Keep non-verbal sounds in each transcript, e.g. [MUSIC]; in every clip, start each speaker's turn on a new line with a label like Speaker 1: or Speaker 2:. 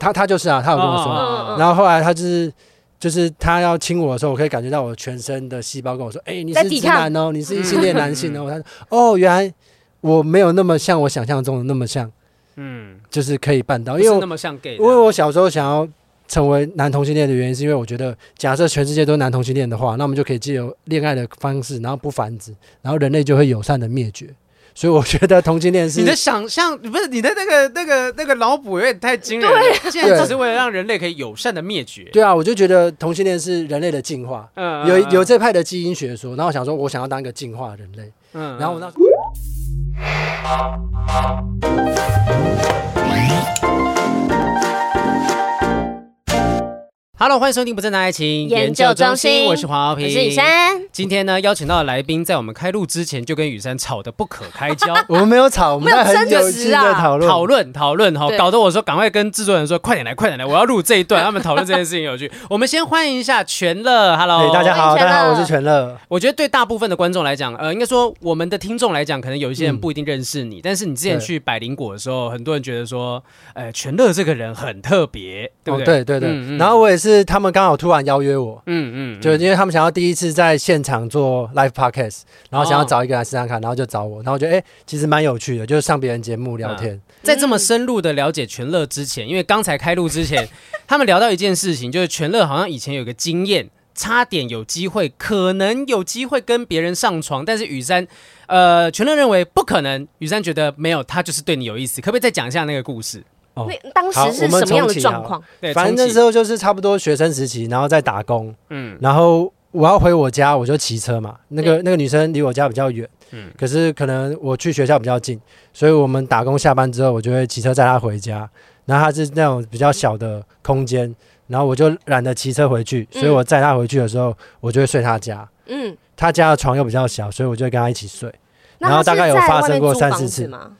Speaker 1: 他他就是啊，他有跟我说，哦、然后后来他就是就是他要亲我的时候，我可以感觉到我全身的细胞跟我说：“哎、欸，你是直男哦，你是异性恋男性哦。”他说：“哦，原来我没有那么像我想象中的那么像，嗯，就是可以办到，因为
Speaker 2: 那么像 gay。
Speaker 1: 因为我小时候想要成为男同性恋的原因，是因为我觉得，假设全世界都是男同性恋的话，那我们就可以借由恋爱的方式，然后不繁殖，然后人类就会友善的灭绝。”所以我觉得同性恋是
Speaker 2: 你的想象，不是你的那个那个那个脑补有点太惊人了。现在只是为了让人类可以友善的灭绝。
Speaker 1: 对啊，我就觉得同性恋是人类的进化。嗯，有有这派的基因学说，然后我想说，我想要当一个进化人类。嗯，然后我那。
Speaker 2: Hello，欢迎收听不正当爱情研究中心，我是黄浩平，
Speaker 3: 我是雨珊。
Speaker 2: 今天呢，邀请到的来宾，在我们开录之前就跟雨珊吵得不可开交。[LAUGHS]
Speaker 1: 我们没有吵，我们在很有趣的讨论
Speaker 2: 讨论讨论哈，搞得我说赶快跟制作人说，快点来，快点来，我要录 [LAUGHS] 这一段。他们讨论这件事情有趣。我们先欢迎一下全乐，Hello，
Speaker 1: 大家好，大家好，我是全乐。
Speaker 2: 我觉得对大部分的观众来讲，呃，应该说我们的听众来讲，可能有一些人不一定认识你，但是你之前去百灵果的时候，很多人觉得说，呃，全乐这个人很特别，对不对？
Speaker 1: 对对对。然后我也是，他们刚好突。然邀约我，嗯嗯，就因为他们想要第一次在现场做 live podcast，然后想要找一个来试试看，然后就找我，然后我觉得哎，其实蛮有趣的，就是上别人节目聊天。
Speaker 2: 在这么深入的了解全乐之前，因为刚才开录之前，他们聊到一件事情，就是全乐好像以前有个经验，差点有机会，可能有机会跟别人上床，但是雨珊，呃，全乐认为不可能，雨珊觉得没有，他就是对你有意思，可不可以再讲一下那个故事？
Speaker 3: 哦，当时是什么样的状况？
Speaker 1: 对，反正那时候就是差不多学生时期，然后在打工。嗯，然后我要回我家，我就骑车嘛。那个那个女生离我家比较远，嗯，可是可能我去学校比较近，所以我们打工下班之后，我就会骑车载她回家。然后她是那种比较小的空间，然后我就懒得骑车回去，所以我载她回去的时候，我就会睡她家。嗯，她家的床又比较小，所以我就会跟她一起睡。然后大概有发生过三四次吗？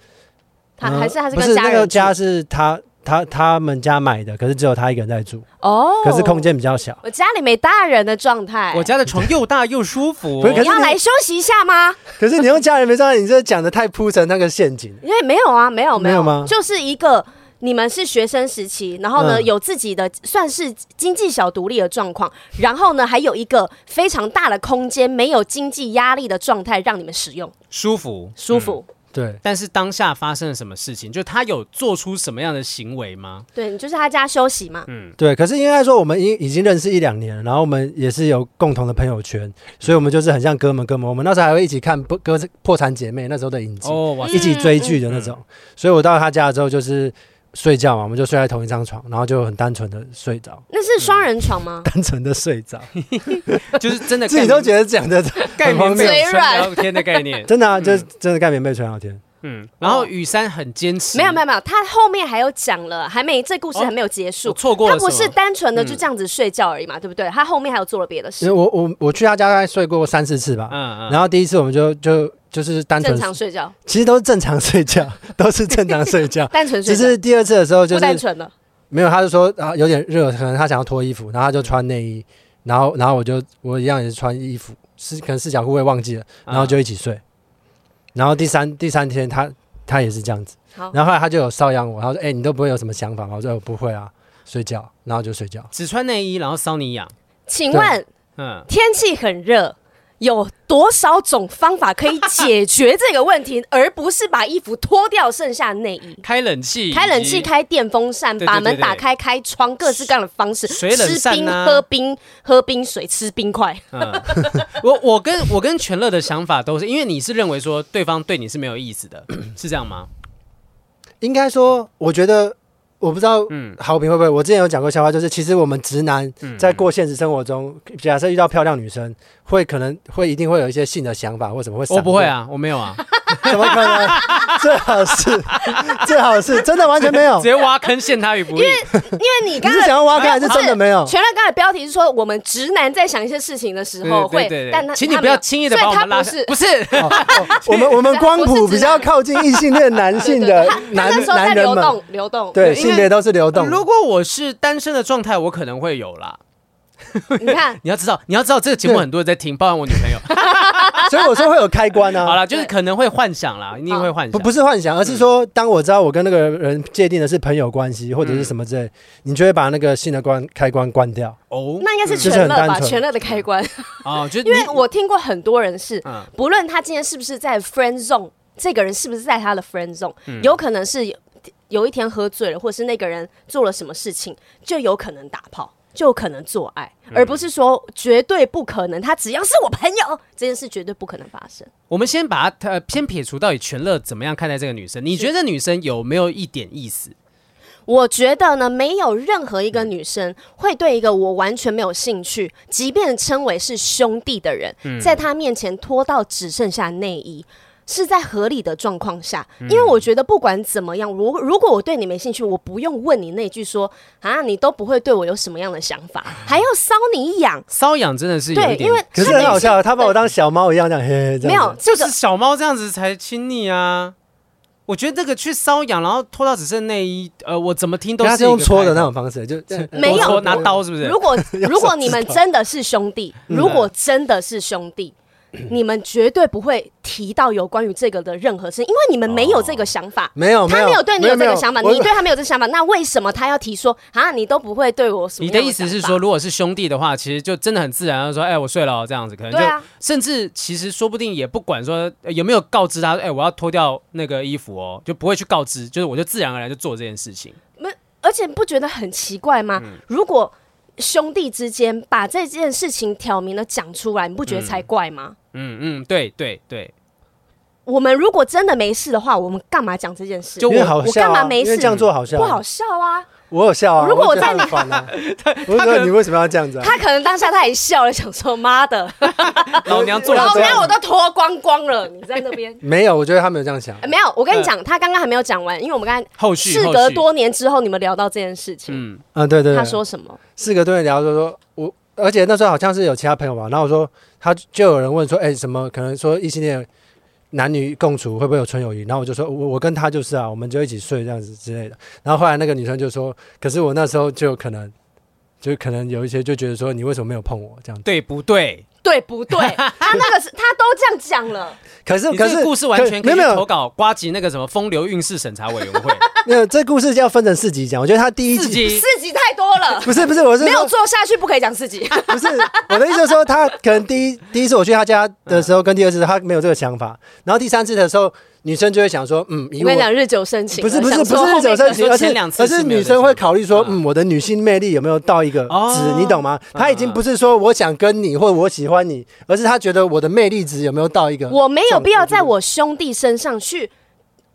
Speaker 3: 他还是还是
Speaker 1: 不是那个家是他他他们家买的，可是只有他一个人在住哦，可是空间比较小。
Speaker 3: 我家里没大人的状态，
Speaker 2: 我家的床又大又舒服。[LAUGHS]
Speaker 3: 你要来休息一下吗？
Speaker 1: 可是你用家人没状态，你这讲的太铺成那个陷阱。
Speaker 3: 因为没有啊，没有没有吗？就是一个你们是学生时期，然后呢有自己的算是经济小独立的状况，然后呢还有一个非常大的空间，没有经济压力的状态让你们使用，
Speaker 2: 舒服
Speaker 3: 舒服。
Speaker 1: 对，
Speaker 2: 但是当下发生了什么事情？就他有做出什么样的行为吗？
Speaker 3: 对，就是他家休息嘛。
Speaker 1: 嗯，对。可是应该说，我们已已经认识一两年了，然后我们也是有共同的朋友圈，所以我们就是很像哥们哥们。我们那时候还会一起看《破破产姐妹》那时候的影集，哦，一起追剧的那种。所以我到他家之后就是。睡觉嘛，我们就睡在同一张床，然后就很单纯的睡着。
Speaker 3: 那是双人床吗？
Speaker 1: 单纯的睡着，[LAUGHS]
Speaker 2: 就是真的 [LAUGHS]
Speaker 1: 自己都觉得讲的
Speaker 2: 盖棉被纯聊天的概念，[LAUGHS]
Speaker 1: 真的啊，就是真的盖棉被纯聊天。
Speaker 2: 嗯，然后雨山很坚持，
Speaker 3: 没有没有没有，他后面还有讲了，还没这故事还没有结束，
Speaker 2: 错过了。
Speaker 3: 他不是单纯的就这样子睡觉而已嘛，对不对？他后面还有做了别的事。
Speaker 1: 我我我去他家大概睡过三四次吧，嗯嗯，然后第一次我们就就。就是单纯
Speaker 3: 正常睡觉，
Speaker 1: 其实都是正常睡觉，[LAUGHS] 都是正常睡觉。[LAUGHS]
Speaker 3: 单纯睡觉，
Speaker 1: 只是第二次的时候就是
Speaker 3: 单纯了，
Speaker 1: 没有，他就说啊有点热，可能他想要脱衣服，然后他就穿内衣，然后然后我就我一样也是穿衣服，是可能四角裤会忘记了，然后就一起睡。然后第三第三天他他也是这样子，然后后来他就有搔痒我，他说哎你都不会有什么想法吗？我说我不会啊，睡觉，然后就睡觉，
Speaker 2: 只穿内衣然后搔你痒。
Speaker 3: 请问，嗯，天气很热。有多少种方法可以解决这个问题，而不是把衣服脱掉，剩下内衣，
Speaker 2: 开冷气，
Speaker 3: 开冷气，开电风扇，把门打开，开窗，各式各样的方式，
Speaker 2: 水冷扇啊，
Speaker 3: 吃冰，喝冰，喝冰水，吃冰块。
Speaker 2: 嗯、[LAUGHS] 我我跟我跟全乐的想法都是，因为你是认为说对方对你是没有意思的，是这样吗？
Speaker 1: 应该说，我觉得。我不知道，嗯，好评会不会？我之前有讲过笑话，就是其实我们直男在过现实生活中，假设遇到漂亮女生，会可能会一定会有一些性的想法，或什么会。
Speaker 2: 我不会啊，我没有啊，
Speaker 1: 怎么可能？最好是，最好是，真的完全没有，
Speaker 2: 直接挖坑陷他于不义。
Speaker 3: 因为因为你刚才
Speaker 1: 是想要挖坑，还是真的没有？
Speaker 3: 全乐刚才标题是说，我们直男在想一些事情的时候会，但他
Speaker 2: 请你不要轻易的把我们拉下。不是，
Speaker 1: 我们 [LAUGHS] 我们光谱比较靠近异性恋男性的男男人们，
Speaker 3: 流动，
Speaker 1: 对，性别都是流动。
Speaker 2: 如果我是单身的状态，我可能会有啦。
Speaker 3: 你看，[LAUGHS]
Speaker 2: 你要知道，你要知道这个节目很多人在听，包含我女朋友，[LAUGHS]
Speaker 1: 所以我说会有开关啊。
Speaker 2: 好了，就是可能会幻想啦，一定会幻想。
Speaker 1: 不不是幻想，而是说，当我知道我跟那个人界定的是朋友关系或者是什么之类，你就会把那个性的关开关关掉。
Speaker 2: 哦，
Speaker 3: 那应该是全乐吧？全乐的开关 [LAUGHS]
Speaker 2: 哦，就
Speaker 3: 因为我听过很多人是，不论他今天是不是在 friend zone，这个人是不是在他的 friend zone，有可能是。有一天喝醉了，或者是那个人做了什么事情，就有可能打炮，就可能做爱，嗯、而不是说绝对不可能。他只要是我朋友，这件事绝对不可能发生。
Speaker 2: 我们先把他呃，先撇除到底全乐怎么样看待这个女生？你觉得这女生有没有一点意思？
Speaker 3: 我觉得呢，没有任何一个女生会对一个我完全没有兴趣，即便称为是兄弟的人，嗯、在他面前脱到只剩下内衣。是在合理的状况下，因为我觉得不管怎么样，如如果我对你没兴趣，我不用问你那句说啊，你都不会对我有什么样的想法，[LAUGHS] 还要骚你痒，
Speaker 2: 骚痒真的是有点
Speaker 3: 对，因为
Speaker 1: 可是很好笑，他把我当小猫一样这样，嘿嘿，这样
Speaker 3: 没有，
Speaker 2: 就是小猫这样子才亲昵啊。我觉得这个去搔痒，然后脱到只剩内衣，呃，我怎么听都是
Speaker 1: 用搓的那种方式，就 [LAUGHS]
Speaker 3: 没有
Speaker 2: 拿刀是不是？
Speaker 3: 如果 [LAUGHS] 如果你们真的是兄弟，如果真的是兄弟。你们绝对不会提到有关于这个的任何事，因为你们没有这个想法。
Speaker 1: 没有，
Speaker 3: 他没有对你有这个想法，你对他没有这个想法，那为什么他要提说啊？你都不会对我什么？
Speaker 2: 你的意思是说，如果是兄弟的话，其实就真的很自然，说，哎，我睡了这样子，可能就甚至其实说不定也不管说有没有告知他，哎，我要脱掉那个衣服哦，就不会去告知，就是我就自然而然就做这件事情。
Speaker 3: 没，而且不觉得很奇怪吗？如果兄弟之间把这件事情挑明了讲出来，你不觉得才怪吗？
Speaker 2: 嗯嗯，对对对。
Speaker 3: 我们如果真的没事的话，我们干嘛讲这件事？
Speaker 1: 就我我
Speaker 3: 干嘛没事？
Speaker 1: 这样做好笑，
Speaker 3: 不好笑啊。
Speaker 1: 我有笑啊！
Speaker 3: 如果我在你，[LAUGHS]
Speaker 1: 他可能你为什么要这样子啊？
Speaker 3: 他可能当下他也笑了，想说妈的，[LAUGHS]
Speaker 2: 老娘做
Speaker 3: 老娘我都脱光光了，你在那边
Speaker 1: 没有？我觉得他没有这样想。
Speaker 3: 没有，我跟你讲，他刚刚还没有讲完，因为我们刚才
Speaker 2: 后续
Speaker 3: 事隔多年之后，你们聊到这件事情，
Speaker 1: 嗯嗯，对对，
Speaker 3: 他说什么？
Speaker 1: 事隔多年聊说说我，而且那时候好像是有其他朋友嘛，然后我说他就有人问说，哎，什么可能说异性恋？男女共处会不会有纯友谊？然后我就说，我我跟他就是啊，我们就一起睡这样子之类的。然后后来那个女生就说，可是我那时候就可能，就可能有一些就觉得说，你为什么没有碰我这样子？
Speaker 2: 对不对？
Speaker 3: 对不对？[LAUGHS] 他那个是他都这样讲了。
Speaker 1: 可是可是
Speaker 2: 故事完全可以投稿瓜吉那个什么风流韵事审查委员会。[LAUGHS]
Speaker 1: 没有，这故事就要分成四集讲。我觉得他第一集
Speaker 3: 四集太多了。[LAUGHS]
Speaker 1: 不是不是，我是
Speaker 3: 没有做下去，不可以讲四集。
Speaker 1: 不是我的意思，是说他可能第一第一次我去他家的时候，跟第二次他没有这个想法，然后第三次的时候。女生就会想说，嗯，因为
Speaker 3: 两日久生情，
Speaker 1: 不是不是不是日久生情，而是而是女生会考虑说，嗯，我的女性魅力有没有到一个值，你懂吗？她已经不是说我想跟你或者我喜欢你，而是他觉得我的魅力值有没有到一个，
Speaker 3: 我没有必要在我兄弟身上去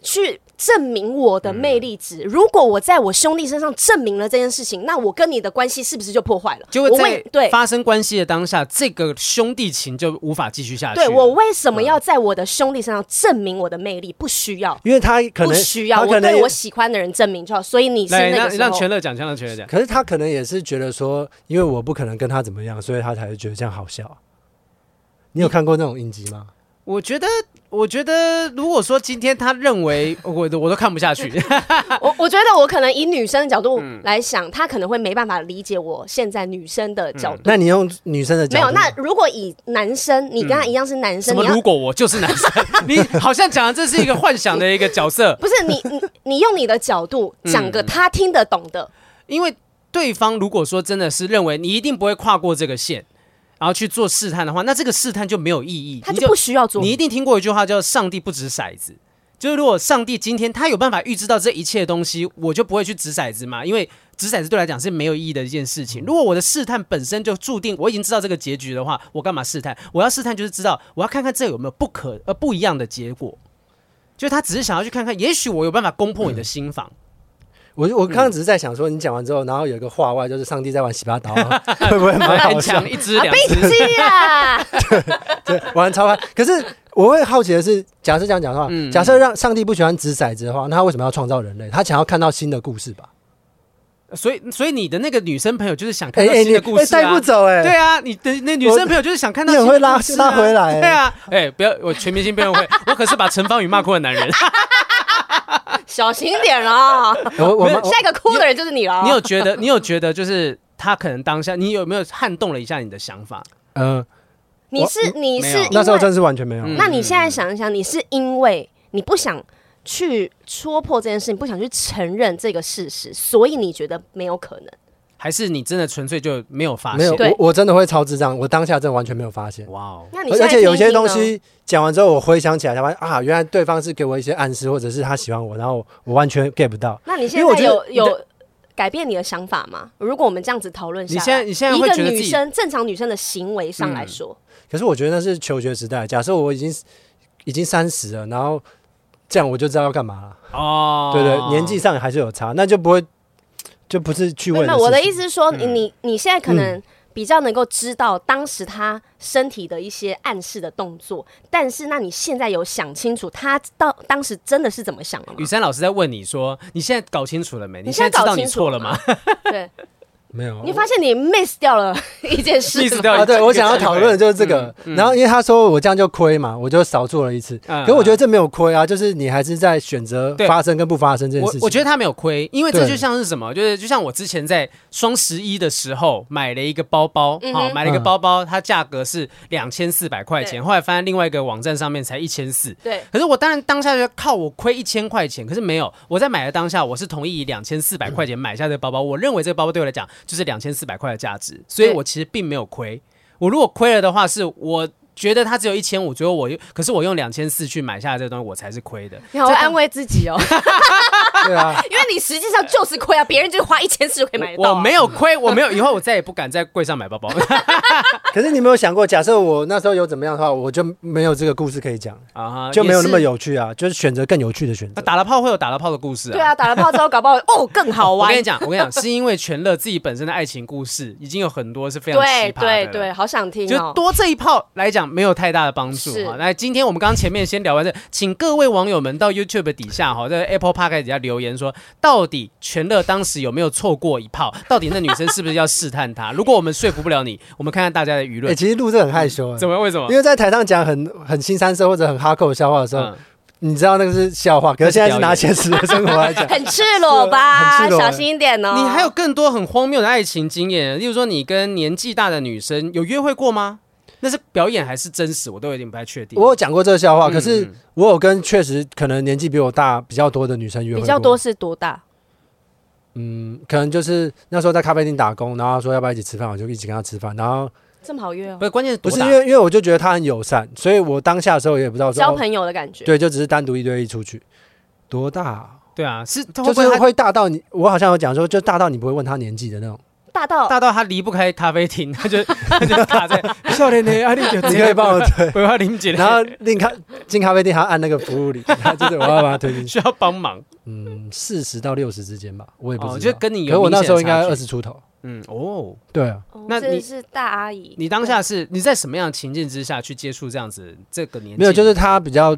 Speaker 3: 去。证明我的魅力值。如果我在我兄弟身上证明了这件事情，那我跟你的关系是不是就破坏了？
Speaker 2: 就会在对发生关系的当下，这个兄弟情就无法继续下去。
Speaker 3: 对，我为什么要在我的兄弟身上证明我的魅力？不需要，
Speaker 1: 因为他可能
Speaker 3: 不需要，我对我喜欢的人证明就好。所以你是那个
Speaker 2: 让让全乐讲，让全乐讲。
Speaker 1: 可是他可能也是觉得说，因为我不可能跟他怎么样，所以他才会觉得这样好笑。你有看过那种影集吗？
Speaker 2: 我觉得，我觉得，如果说今天他认为 [LAUGHS] 我我都看不下去，[LAUGHS]
Speaker 3: 我我觉得我可能以女生的角度来想，嗯、他可能会没办法理解我现在女生的角度。嗯、
Speaker 1: 那你用女生的角度？
Speaker 3: 没有。那如果以男生，你跟他一样是男生，
Speaker 2: 什么？如果我就是男生，[LAUGHS] 你好像讲的这是一个幻想的一个角色。
Speaker 3: 不是你，你你用你的角度讲个他听得懂的，
Speaker 2: 因为对方如果说真的是认为你一定不会跨过这个线。然后去做试探的话，那这个试探就没有意义，
Speaker 3: 他就不需要做。
Speaker 2: 你一定听过一句话叫“上帝不掷骰子”，就是如果上帝今天他有办法预知到这一切的东西，我就不会去掷骰子嘛，因为掷骰子对来讲是没有意义的一件事情。如果我的试探本身就注定我已经知道这个结局的话，我干嘛试探？我要试探就是知道我要看看这有没有不可呃不一样的结果，就他只是想要去看看，也许我有办法攻破你的心房。嗯
Speaker 1: 我我刚刚只是在想说，你讲完之后，然后有一个话外，就是上帝在玩洗把刀，[LAUGHS] 会不会蛮好笑？
Speaker 2: 一只两只
Speaker 3: 啊，
Speaker 1: 对对，玩超嗨。可是我会好奇的是，假设这样讲的话，假设让上帝不喜欢掷骰子的话，那他为什么要创造人类？他想要看到新的故事吧？
Speaker 2: 所以，所以你的那个女生朋友就是想看到新的故事，
Speaker 1: 带不走哎。
Speaker 2: 对啊，你的那女生朋友就是想看到，你
Speaker 1: 会拉拉回来。
Speaker 2: 对啊，哎，不要，我全明星辩论会，我可是把陈芳语骂哭的男人。
Speaker 3: 小心点啊！[LAUGHS] 我我下一个哭的人就是你了。
Speaker 2: 你有觉得？你有觉得？就是他可能当下，你有没有撼动了一下你的想法？
Speaker 1: 嗯，
Speaker 3: 你是你是
Speaker 1: 那时候真是完全没有。
Speaker 3: 那你现在想一想，你是因为你不想去戳破这件事，你不想去承认这个事实，所以你觉得没有可能？
Speaker 2: 还是你真的纯粹就没有发现？
Speaker 1: 没有，我我真的会超智障，我当下真的完全没有发现。
Speaker 2: 哇哦！
Speaker 3: 那你
Speaker 1: 而且有些东西讲完之后，我回想起来，才发现啊，原来对方是给我一些暗示，或者是他喜欢我，然后我完全 get 不到。
Speaker 3: 那你现在有有改变你的想法吗？如果我们这样子讨论下，
Speaker 2: 你现在你现在
Speaker 3: 一个女生正常女生的行为上来说，
Speaker 1: 可是我觉得那是求学时代。假设我已经已经三十了，然后这样我就知道要干嘛了。哦，对对，年纪上还是有差，那就不会。就不是去问。
Speaker 3: 我的意思是说，你你你现在可能比较能够知道当时他身体的一些暗示的动作，但是那你现在有想清楚他到当时真的是怎么想的吗？
Speaker 2: 雨珊老师在问你说，你现在搞清楚了没？你现在知道你错了吗？[LAUGHS]
Speaker 3: 对。
Speaker 1: 没有，
Speaker 3: 你发现你 miss 掉了 [LAUGHS] 一件事
Speaker 2: ，miss 掉
Speaker 1: 啊！对，我想要讨论的就是这个。然后因为他说我这样就亏嘛，我就少做了一次。可是我觉得这没有亏啊，就是你还是在选择发生跟不发生这件事情。
Speaker 2: 我觉得他没有亏，因为这就像是什么，就是就像我之前在双十一的时候买了一个包包，好，买了一个包包，它价格是两千四百块钱，后来发现另外一个网站上面才一千四。
Speaker 3: 对。
Speaker 2: 可是我当然当下就靠我亏一千块钱，可是没有，我在买的当下我是同意以两千四百块钱买下这个包包，我认为这个包包对我来讲就是两千四百块。块的价值，所以我其实并没有亏。我如果亏了的话，是我觉得它只有一千五，最后我又，可是我用两千四去买下来这个东西，我才是亏的。
Speaker 3: 你好安慰自己哦。
Speaker 1: 对啊，[LAUGHS]
Speaker 3: 因为你实际上就是亏啊，别人就花一千四就可以买到。
Speaker 2: 我没有亏，我没有，以后我再也不敢在柜上买包包。[LAUGHS]
Speaker 1: 可是你没有想过，假设我那时候有怎么样的话，我就没有这个故事可以讲啊，就没有那么有趣啊，就是选择更有趣的选择。
Speaker 2: 打了炮会有打了炮的故事啊。
Speaker 3: 对啊，打了炮之后搞不好 [LAUGHS] 哦更好玩。
Speaker 2: 我跟你讲，我跟你讲，是因为全乐自己本身的爱情故事已经有很多是非常奇葩的。
Speaker 3: 对对对，好想听。
Speaker 2: 就多这一炮来讲没有太大的帮助啊。那今天我们刚刚前面先聊完这，请各位网友们到 YouTube 底下哈，在 Apple Podcast 底下留言说到。底全乐当时有没有错过一炮？到底那女生是不是要试探他？[LAUGHS] 如果我们说服不了你，我们看看大家的舆论。
Speaker 1: 哎，其实录这很害羞，
Speaker 2: 怎么？为什么？
Speaker 1: 因为在台上讲很很新三色或者很哈扣的笑话的时候，你知道那个是笑话，可是现在是拿现实的生活来讲，[LAUGHS]
Speaker 3: 很赤裸吧？小心一点哦。
Speaker 2: 你还有更多很荒谬的爱情经验，例如说你跟年纪大的女生有约会过吗？那是表演还是真实？我都有点不太确定。
Speaker 1: 我有讲过这个笑话，可是我有跟确实可能年纪比我大比较多的女生约会。
Speaker 3: 比较多是多大？
Speaker 1: 嗯，可能就是那时候在咖啡厅打工，然后说要不要一起吃饭，我就一起跟他吃饭。然后
Speaker 3: 这么好约哦？
Speaker 2: 不是，关键是
Speaker 1: 不是因为因为我就觉得他很友善，所以我当下的时候也不知道说
Speaker 3: 交朋友的感觉。
Speaker 1: 对，就只是单独一对一出去。多大？
Speaker 2: 对啊，是
Speaker 1: 就是会大到你，我好像有讲说，就大到你不会问他年纪的那种。
Speaker 3: 大到
Speaker 2: 大到他离不开咖啡厅，[LAUGHS] 他就他就 [LAUGHS] 卡在。笑脸脸，阿弟就
Speaker 1: 你可以帮我推，
Speaker 2: 我要林姐，
Speaker 1: 然后另咖进咖啡厅还要按那个服务铃，他就是我要把他推进去，
Speaker 2: 需要帮忙。
Speaker 1: 嗯，四十到六十之间吧，我也不知道。
Speaker 2: 就跟你有，
Speaker 1: 可我那时候应该二十出头。
Speaker 2: 嗯哦，
Speaker 1: 对啊，
Speaker 3: 那你是大阿姨，
Speaker 2: 你当下是你在什么样的情境之下去接触这样子这个年纪？
Speaker 1: 没有，就是他比较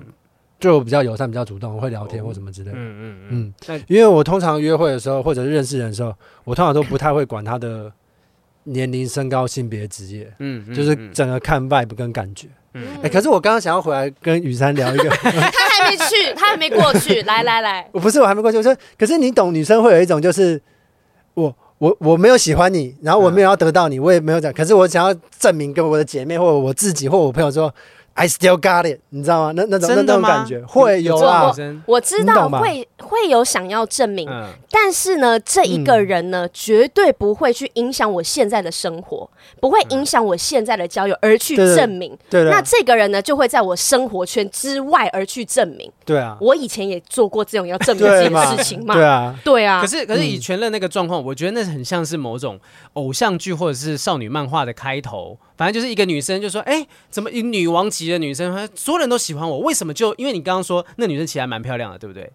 Speaker 1: 就比较友善，比较主动，会聊天或什么之类的。嗯嗯嗯。因为我通常约会的时候或者是认识人的时候，我通常都不太会管他的。年龄、身高、性别、职业，嗯，就是整个看 vibe 跟感觉，嗯，哎、欸，可是我刚刚想要回来跟雨珊聊一个，[LAUGHS] 他
Speaker 3: 还没去，他还没过去，来 [LAUGHS] 来来，
Speaker 1: 我不是我还没过去，我说，可是你懂，女生会有一种就是，我我我没有喜欢你，然后我没有要得到你，我也没有讲，可是我想要证明给我的姐妹或者我自己或我朋友说。I still got it，你知道吗？那那种那种感觉会有
Speaker 3: 啊，我知道会会有想要证明，但是呢，这一个人呢，绝对不会去影响我现在的生活，不会影响我现在的交友而去证明。对，那这个人呢，就会在我生活圈之外而去证明。对啊，我以前也做过这种要证明这件事情嘛。对啊，对啊。
Speaker 2: 可是可是以全乐那个状况，我觉得那很像是某种偶像剧或者是少女漫画的开头。反正就是一个女生就说：“哎、欸，怎么以女王级的女生，所有人都喜欢我？为什么就？因为你刚刚说那女生其实还蛮漂亮的，对不对？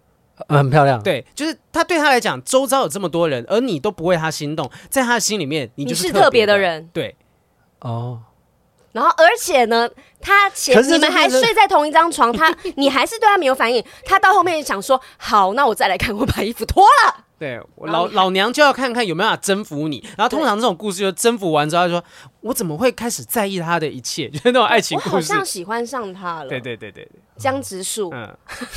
Speaker 1: 嗯、很漂亮。
Speaker 2: 对，就是她对她来讲，周遭有这么多人，而你都不为她心动，在她的心里面，你就是特别的，
Speaker 3: 的人。
Speaker 2: 对，
Speaker 1: 哦。
Speaker 3: 然后，而且呢，她前你们还睡在同一张床，她你还是对她没有反应。她到后面想说：好，那我再来看，我把衣服脱了。”
Speaker 2: 对，老老娘就要看看有没有办法征服你。然后通常这种故事就征服完之后，他说：“我怎么会开始在意他的一切？”就是那种爱情故事。我好
Speaker 3: 像喜欢上他了。
Speaker 2: 对对对对对，
Speaker 3: 江直树。
Speaker 2: 嗯，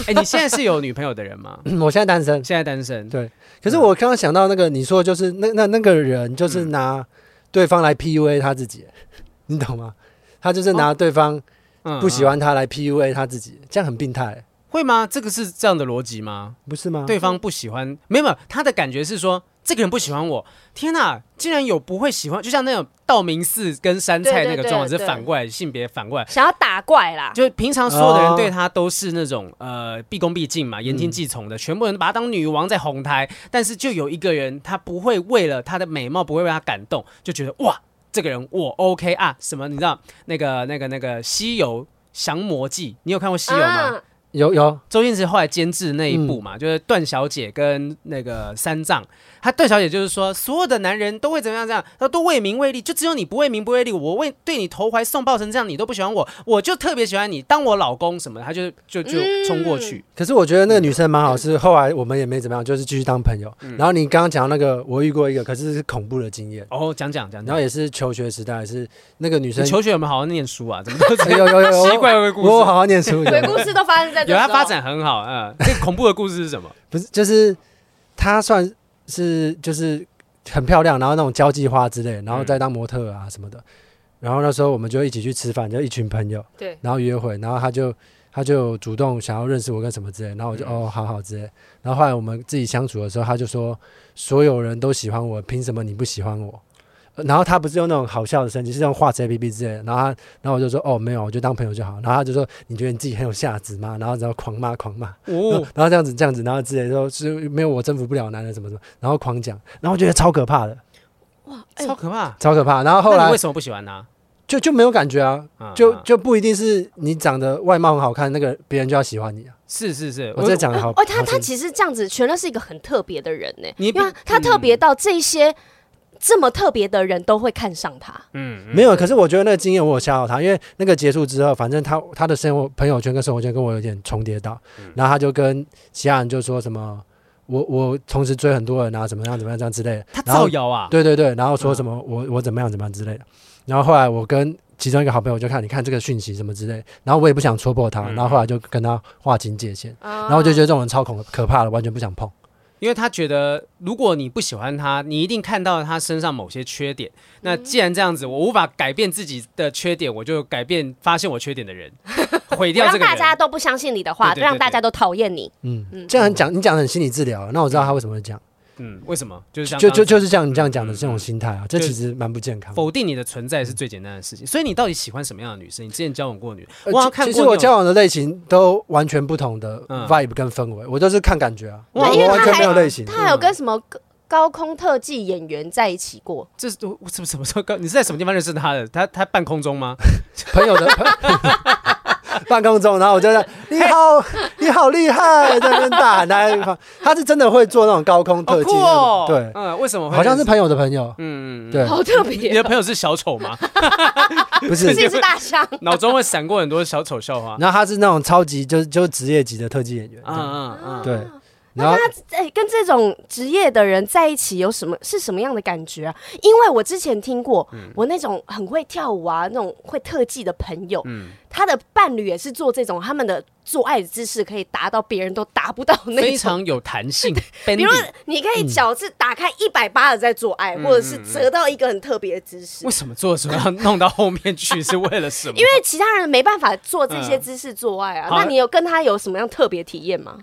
Speaker 2: 哎，你现在是有女朋友的人吗？[LAUGHS]
Speaker 1: 我现在单身，
Speaker 2: 现在单身。
Speaker 1: 对，可是我刚刚想到那个，你说就是那那那个人就是拿对方来 PUA 他自己，你懂吗？他就是拿对方不喜欢他来 PUA 他自己，这样很病态。
Speaker 2: 会吗？这个是这样的逻辑吗？
Speaker 1: 不是吗？
Speaker 2: 对方不喜欢，没有没有，他的感觉是说，这个人不喜欢我。天哪，竟然有不会喜欢，就像那种道明寺跟杉菜那个状况，是反过来，性别反过来，
Speaker 3: 想要打怪啦。
Speaker 2: 就平常所有的人对他都是那种、哦、呃毕恭毕敬嘛，言听计从的，嗯、全部人把他当女王在哄抬。但是就有一个人，他不会为了他的美貌，不会为他感动，就觉得哇，这个人我 OK 啊？什么？你知道那个那个那个《西游降魔记》，你有看过《西游》吗？啊
Speaker 1: 有有，
Speaker 2: 周星驰后来监制那一部嘛，嗯、就是段小姐跟那个三藏。他段小姐就是说，所有的男人都会怎么样？这样，他都为名为利，就只有你不为名不为利。我为对你投怀送抱成这样，你都不喜欢我，我就特别喜欢你，当我老公什么的，他就就就冲过去。
Speaker 1: 可是我觉得那个女生蛮好，是后来我们也没怎么样，就是继续当朋友。嗯、然后你刚刚讲那个，我遇过一个，可是是恐怖的经验。
Speaker 2: 哦，讲讲讲讲。
Speaker 1: 然后也是求学时代，是那个女生
Speaker 2: 求学有没有好好念书啊？怎么都
Speaker 1: 有有有
Speaker 2: 奇怪的故事？
Speaker 1: 我好好念书，
Speaker 3: 鬼故事都发生在
Speaker 2: 有，他发展很好。嗯，这恐怖的故事是什么？
Speaker 1: 不是，就是他算是就是很漂亮，然后那种交际花之类，然后再当模特啊什么的。嗯、然后那时候我们就一起去吃饭，就一群朋友，对，然后约会，然后他就他就主动想要认识我跟什么之类，然后我就、嗯、哦好好之类。然后后来我们自己相处的时候，他就说所有人都喜欢我，凭什么你不喜欢我？然后他不是用那种好笑的声音，是用画词 A P P 之类的。然后他，然后我就说哦没有，我就当朋友就好。然后他就说你觉得你自己很有价值吗？然后然后狂骂狂骂，哦，然后这样子这样子，然后之类说是没有我征服不了男人什么什么，然后狂讲，然后我觉得超可怕的，
Speaker 2: 哇，超可怕，
Speaker 1: 超可怕。然后后来
Speaker 2: 为什么不喜欢他？
Speaker 1: 就就没有感觉啊，就就不一定是你长得外貌很好看，那个别人就要喜欢你啊。
Speaker 2: 是是是，
Speaker 1: 我在讲的好。
Speaker 3: 哦，他他其实这样子，全乐是一个很特别的人呢，因为他特别到这些。这么特别的人都会看上他，
Speaker 1: 嗯，没有。可是我觉得那个经验我有吓到他，因为那个结束之后，反正他他的生活朋友圈跟生活圈跟我有点重叠到，嗯、然后他就跟其他人就说什么，我我同时追很多人啊，怎么样怎么样这样之类的。
Speaker 2: 他造谣啊？
Speaker 1: 对对对，然后说什么、嗯、我我怎么样怎么样之类的。然后后来我跟其中一个好朋友就看，你看这个讯息什么之类，然后我也不想戳破他，嗯、然后后来就跟他划清界限，嗯、然后我就觉得这种人超恐可怕的，完全不想碰。
Speaker 2: 因为他觉得，如果你不喜欢他，你一定看到他身上某些缺点。那既然这样子，我无法改变自己的缺点，我就改变发现我缺点的人，[LAUGHS] 毁掉这个人。让大
Speaker 3: 家都不相信你的话，对对对对，让大家都讨厌你。
Speaker 1: 嗯嗯，这样讲，你讲的很心理治疗。那我知道他为什么会讲。
Speaker 2: 嗯，为什么？就是
Speaker 1: 就就就是像你这样讲的这种心态啊，这其实蛮不健康。
Speaker 2: 否定你的存在是最简单的事情。所以你到底喜欢什么样的女生？你之前交往过女？
Speaker 1: 我其实我交往的类型都完全不同的 vibe 跟氛围，我都是看感觉啊。我完全没有类型。
Speaker 3: 他还有跟什么高空特技演员在一起过？
Speaker 2: 这是我什么什么时候高？你是在什么地方认识他的？他他半空中吗？
Speaker 1: 朋友的。[LAUGHS] 半空中，然后我就在 [LAUGHS] 你好，你好厉害，在那边大喊他，他是真的会做那种高空特技，对，
Speaker 2: 嗯，为什么？
Speaker 1: 好像是朋友的朋友，嗯，对，
Speaker 3: 好特别。
Speaker 2: 你的朋友是小丑吗？[LAUGHS]
Speaker 1: 不是，[LAUGHS]
Speaker 3: 是大象。
Speaker 2: 脑中会闪过很多小丑笑话。
Speaker 1: 然后他是那种超级，就是就是职业级的特技演员，嗯嗯嗯，对。
Speaker 3: 那他哎，跟这种职业的人在一起有什么是什么样的感觉啊？因为我之前听过，我那种很会跳舞啊，那种会特技的朋友，他的伴侣也是做这种，他们的做爱的姿势可以达到别人都达不到那种，
Speaker 2: 非常有弹性。[LAUGHS]
Speaker 3: 比如你可以脚是打开一百八的在做爱，或者是折到一个很特别的姿势。
Speaker 2: 为什么做的时候要弄到后面去？是为了什么？[LAUGHS]
Speaker 3: 因为其他人没办法做这些姿势做爱啊。那你有跟他有什么样特别体验吗？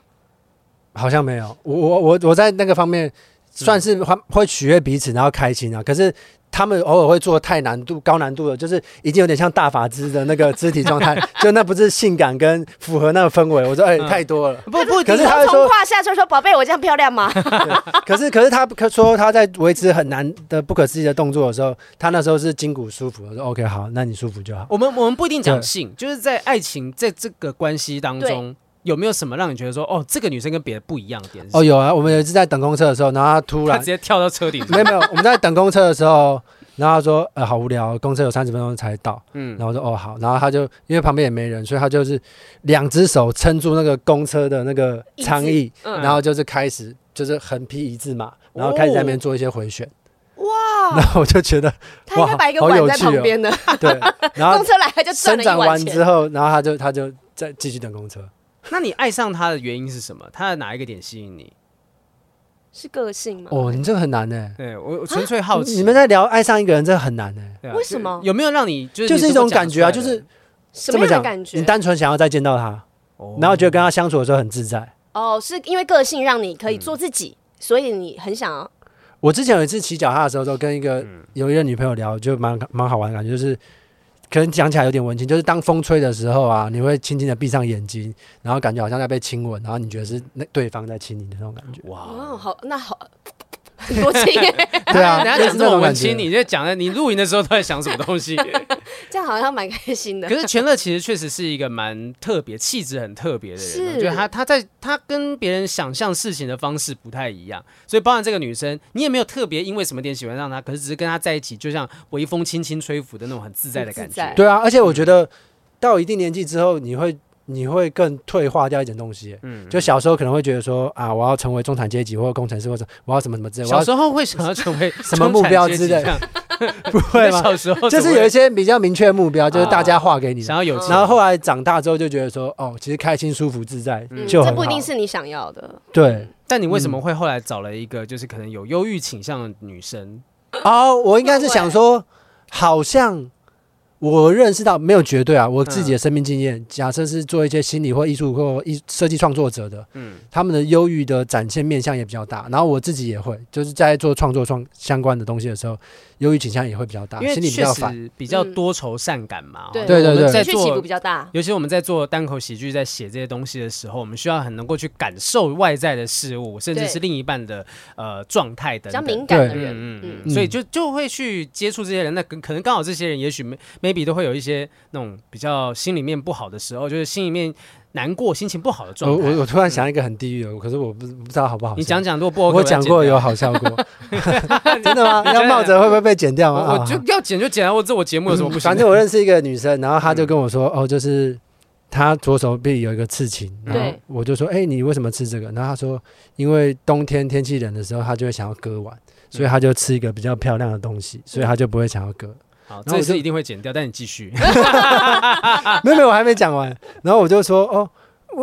Speaker 1: 好像没有，我我我我在那个方面算是会会取悦彼此，然后开心啊。可是他们偶尔会做太难度、高难度的，就是已经有点像大法师的那个肢体状态，[LAUGHS] 就那不是性感跟符合那个氛围。我说哎，太多了。
Speaker 3: 不不，可是他从胯下就说：“宝贝，我这样漂亮吗？” [LAUGHS]
Speaker 1: 可是可是他可说他在维持很难的不可思议的动作的时候，他那时候是筋骨舒服。我说 OK，好，那你舒服就好。
Speaker 2: 我们我们不一定讲性，就是在爱情在这个关系当中。有没有什么让你觉得说，哦，这个女生跟别的不一样的点？
Speaker 1: 哦，有啊，我们有一次在等公车的时候，然后她突然
Speaker 2: 他直接跳到车顶。
Speaker 1: 没有没有，我们在等公车的时候，然后她说，呃，好无聊，公车有三十分钟才到。嗯，然后我说，哦，好，然后她就因为旁边也没人，所以她就是两只手撑住那个公车的那个舱翼，嗯、然后就是开始就是横劈一字马，然后开始在那边做一些回旋。哇！然后我就觉得，
Speaker 3: 他应该摆一个碗在旁边的。
Speaker 1: 哦、对，然后 [LAUGHS]
Speaker 3: 公车来了就伸展
Speaker 1: 完之后，然后他就他就再继续等公车。[LAUGHS]
Speaker 2: 那你爱上他的原因是什么？他的哪一个点吸引你？
Speaker 3: 是个性吗？
Speaker 1: 哦，你这个很难呢。
Speaker 2: 对我，纯粹好奇。
Speaker 1: 你们在聊爱上一个人，这个很难呢。
Speaker 3: 为什么？
Speaker 2: 有没有让你就是
Speaker 1: 就是一种感觉啊？就是
Speaker 3: 什么样的感觉？
Speaker 1: 你单纯想要再见到他，然后觉得跟他相处的时候很自在。
Speaker 3: 哦，是因为个性让你可以做自己，所以你很想要。
Speaker 1: 我之前有一次骑脚踏的时候，都跟一个有一个女朋友聊，就蛮蛮好玩的感觉，就是。可能讲起来有点文青，就是当风吹的时候啊，你会轻轻的闭上眼睛，然后感觉好像在被亲吻，然后你觉得是那对方在亲你的那种感觉。哇，
Speaker 3: 好，那好。多亲 [LAUGHS]
Speaker 1: 对啊，
Speaker 2: 人家讲这么文青，你就讲的，你露营的时候都在想什么东西？[LAUGHS]
Speaker 3: 这样好像蛮开心的。
Speaker 2: 可是全乐其实确实是一个蛮特别、气质很特别的人。是，我觉得他他在他跟别人想象事情的方式不太一样，所以包含这个女生，你也没有特别因为什么点喜欢上她，可是只是跟她在一起，就像微风轻轻吹拂的那种很自在的感觉。
Speaker 1: 对啊，而且我觉得到一定年纪之后，你会。你会更退化掉一点东西，嗯，就小时候可能会觉得说啊，我要成为中产阶级或者工程师，或者我要什么什么之类。
Speaker 2: 小时候会想要成为 [LAUGHS]
Speaker 1: 什么目标之类？[LAUGHS] [LAUGHS] 不会吗？小时候就是有一些比较明确的目标，就是大家画给你，想要有。然后后来长大之后就觉得说，哦，其实开心、舒服、自在就。
Speaker 3: 这不一定是你想要的。
Speaker 1: 对，
Speaker 2: 但你为什么会后来找了一个就是可能有忧郁倾向的女生？
Speaker 1: 哦，我应该是想说，好像。我认识到没有绝对啊，我自己的生命经验，假设是做一些心理或艺术或艺设计创作者的，嗯，他们的忧郁的展现面向也比较大。然后我自己也会，就是在做创作创相关的东西的时候。忧郁倾向也会比较大，因为心里比较烦，
Speaker 2: 比较多愁善感嘛。
Speaker 3: 对对对，情绪起伏比较大。
Speaker 2: 尤其我们在做单口喜剧，在写这些东西的时候，我们需要很能够去感受外在的事物，甚至是另一半的呃状态等等。比较敏
Speaker 3: 感的人，嗯
Speaker 2: 嗯，所以就就会去接触这些人。那可能刚好这些人，也许 maybe 都会有一些那种比较心里面不好的时候，就是心里面。难过、心情不好的状态。
Speaker 1: 我我突然想一个很地狱的，可是我不不知道好不好。
Speaker 2: 你讲讲，如果不 OK，
Speaker 1: 我讲过有好笑过。[LAUGHS] 真的吗？要冒着会不会被剪掉吗？
Speaker 2: 我就要剪就剪啊！我这我节目有什么不行？
Speaker 1: 反正我认识一个女生，然后她就跟我说：“哦，就是她左手臂有一个刺青。”然后我就说：“哎，你为什么吃这个？”然后她说：“因为冬天天气冷的时候，她就会想要割腕，所以她就吃一个比较漂亮的东西，所以她就不会想要割。”
Speaker 2: 好，这次一定会剪掉，但你继续。[LAUGHS]
Speaker 1: 没有没有，我还没讲完。然后我就说：“哦。”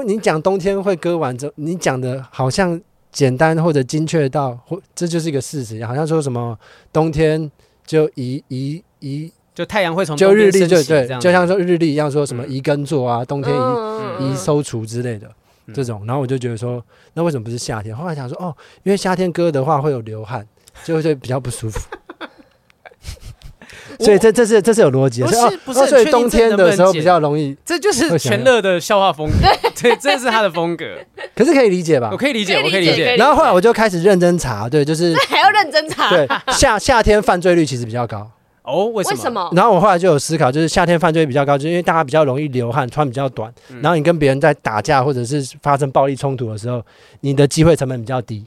Speaker 1: 你讲冬天会割完之后，你讲的好像简单或者精确到，或这就是一个事实，好像说什么冬天就移移移，
Speaker 2: 就太阳会从
Speaker 1: 就日历就对，就像说日历一样，说什么移耕作啊，冬天移移收除之类的这种，然后我就觉得说，那为什么不是夏天？后来想说，哦，因为夏天割的话会有流汗，就会比较不舒服。所以这这是这是有逻辑的，不是不是，所以冬天的时候比较容易，
Speaker 2: 这就是全乐的笑话风格，[LAUGHS] 对，这是他的风格。[LAUGHS]
Speaker 1: 可是可以理解吧？
Speaker 2: 我可以理解，我可以理解。
Speaker 1: 然后后来我就开始认真查，对，就是
Speaker 3: 还要认真查。
Speaker 1: 对，夏夏天犯罪率其实比较高
Speaker 2: 哦，为什么？
Speaker 1: 然后我后来就有思考，就是夏天犯罪率比较高，就是因为大家比较容易流汗，穿比较短，然后你跟别人在打架或者是发生暴力冲突的时候，你的机会成本比较低。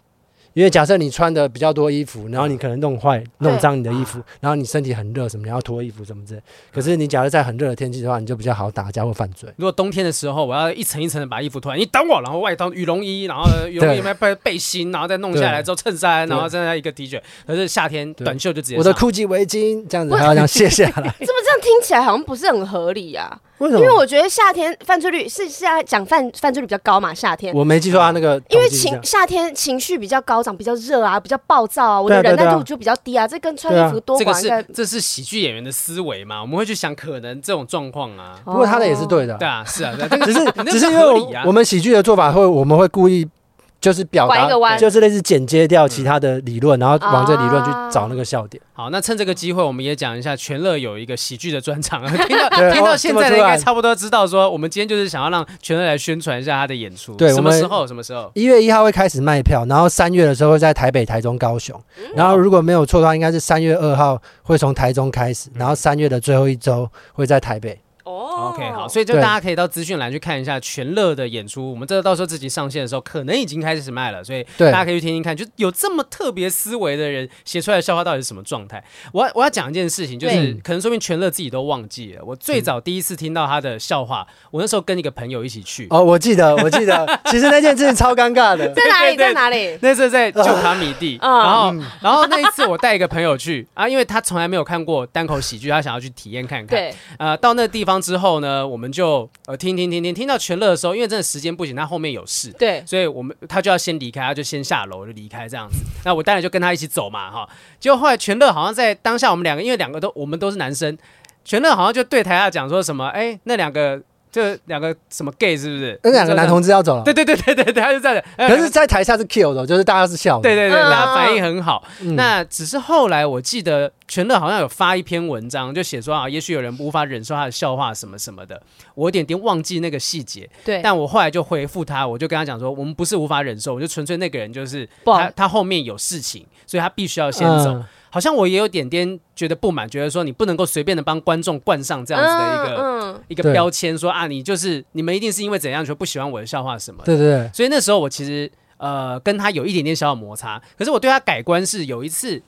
Speaker 1: 因为假设你穿的比较多衣服，然后你可能弄坏、弄脏你的衣服，然后你身体很热什么，你要脱衣服什么之类。可是你假如在很热的天气的话，你就比较好打架或犯罪。
Speaker 2: 如果冬天的时候，我要一层一层的把衣服脱，你等我，然后外套、羽绒衣，然后羽绒衣背背心，然后再弄下来之后衬衫，然后再来一个 T 恤。可是夏天短袖就直接。
Speaker 1: 我的 GUCCI 围巾这样子还要这样卸下来。[LAUGHS] 怎么这
Speaker 3: 样听起来好像不是很合理呀？为什么？因为我觉得夏天犯罪率是是要讲犯犯罪率比较高嘛？夏天
Speaker 1: 我没记错啊，那个
Speaker 3: 因为情夏天情绪比较高涨，比较热啊。比较暴躁啊，我的忍耐度就比较低啊。这跟穿衣服多寡，这个
Speaker 2: 是这是喜剧演员的思维嘛？我们会去想可能这种状况啊。
Speaker 1: 不过他的也是对的，
Speaker 2: 对啊，是啊，
Speaker 1: 只是只是因为我们喜剧的做法会，我们会故意。就是表达，就是类似剪接掉其他的理论，然后往这理论去找那个笑点。
Speaker 2: 好，那趁这个机会，我们也讲一下全乐有一个喜剧的专场。[LAUGHS] 听到听到现在的应该差不多知道，说我们今天就是想要让全乐来宣传一下他的演出。
Speaker 1: 对，
Speaker 2: 什么时候？什么时候？
Speaker 1: 一月一号会开始卖票，然后三月的时候会在台北、台中、高雄。然后如果没有错的话，应该是三月二号会从台中开始，然后三月的最后一周会在台北。
Speaker 2: 哦、oh.，OK，好，所以就大家可以到资讯栏去看一下全乐的演出。我们这个到时候自己上线的时候，可能已经开始卖了，所以大家可以去听听看，就有这么特别思维的人写出来的笑话到底是什么状态。我要我要讲一件事情，就是可能说明全乐自己都忘记了。我最早第一次听到他的笑话，我那时候跟一个朋友一起去。
Speaker 1: 哦，我记得，我记得，其实那件事情超尴尬的，[LAUGHS]
Speaker 3: 在哪里？在哪里？[LAUGHS]
Speaker 2: 那次在 [LAUGHS] 旧卡米蒂，然后然后那一次我带一个朋友去啊，因为他从来没有看过单口喜剧，他想要去体验看看。对，呃，到那个地方之后呢，我们就呃听听听听听到全乐的时候，因为真的时间不行，他后面有事，对，所以我们他就要先离开，他就先下楼就离开这样子。那我当然就跟他一起走嘛，哈。结果后来全乐好像在当下，我们两个因为两个都我们都是男生，全乐好像就对台下讲说什么，哎，那两个。这两个什么 gay 是不是？
Speaker 1: 那两个男同志要走了。
Speaker 2: 对对对对对对，他就在。
Speaker 1: 可是，在台下是 kill 的，就是大家是笑的。
Speaker 2: 对对对，他反应很好。嗯、那只是后来我记得全乐好像有发一篇文章，就写说啊，也许有人无法忍受他的笑话什么什么的。我有点点忘记那个细节。对。但我后来就回复他，我就跟他讲说，我们不是无法忍受，我就纯粹那个人就是他，他后面有事情，所以他必须要先走。嗯好像我也有点点觉得不满，觉得说你不能够随便的帮观众冠上这样子的一个、嗯嗯、一个标签，说啊，你就是你们一定是因为怎样就不喜欢我的笑话什么的。
Speaker 1: 对对对。
Speaker 2: 所以那时候我其实呃跟他有一点点小小摩擦，可是我对他改观是有一次，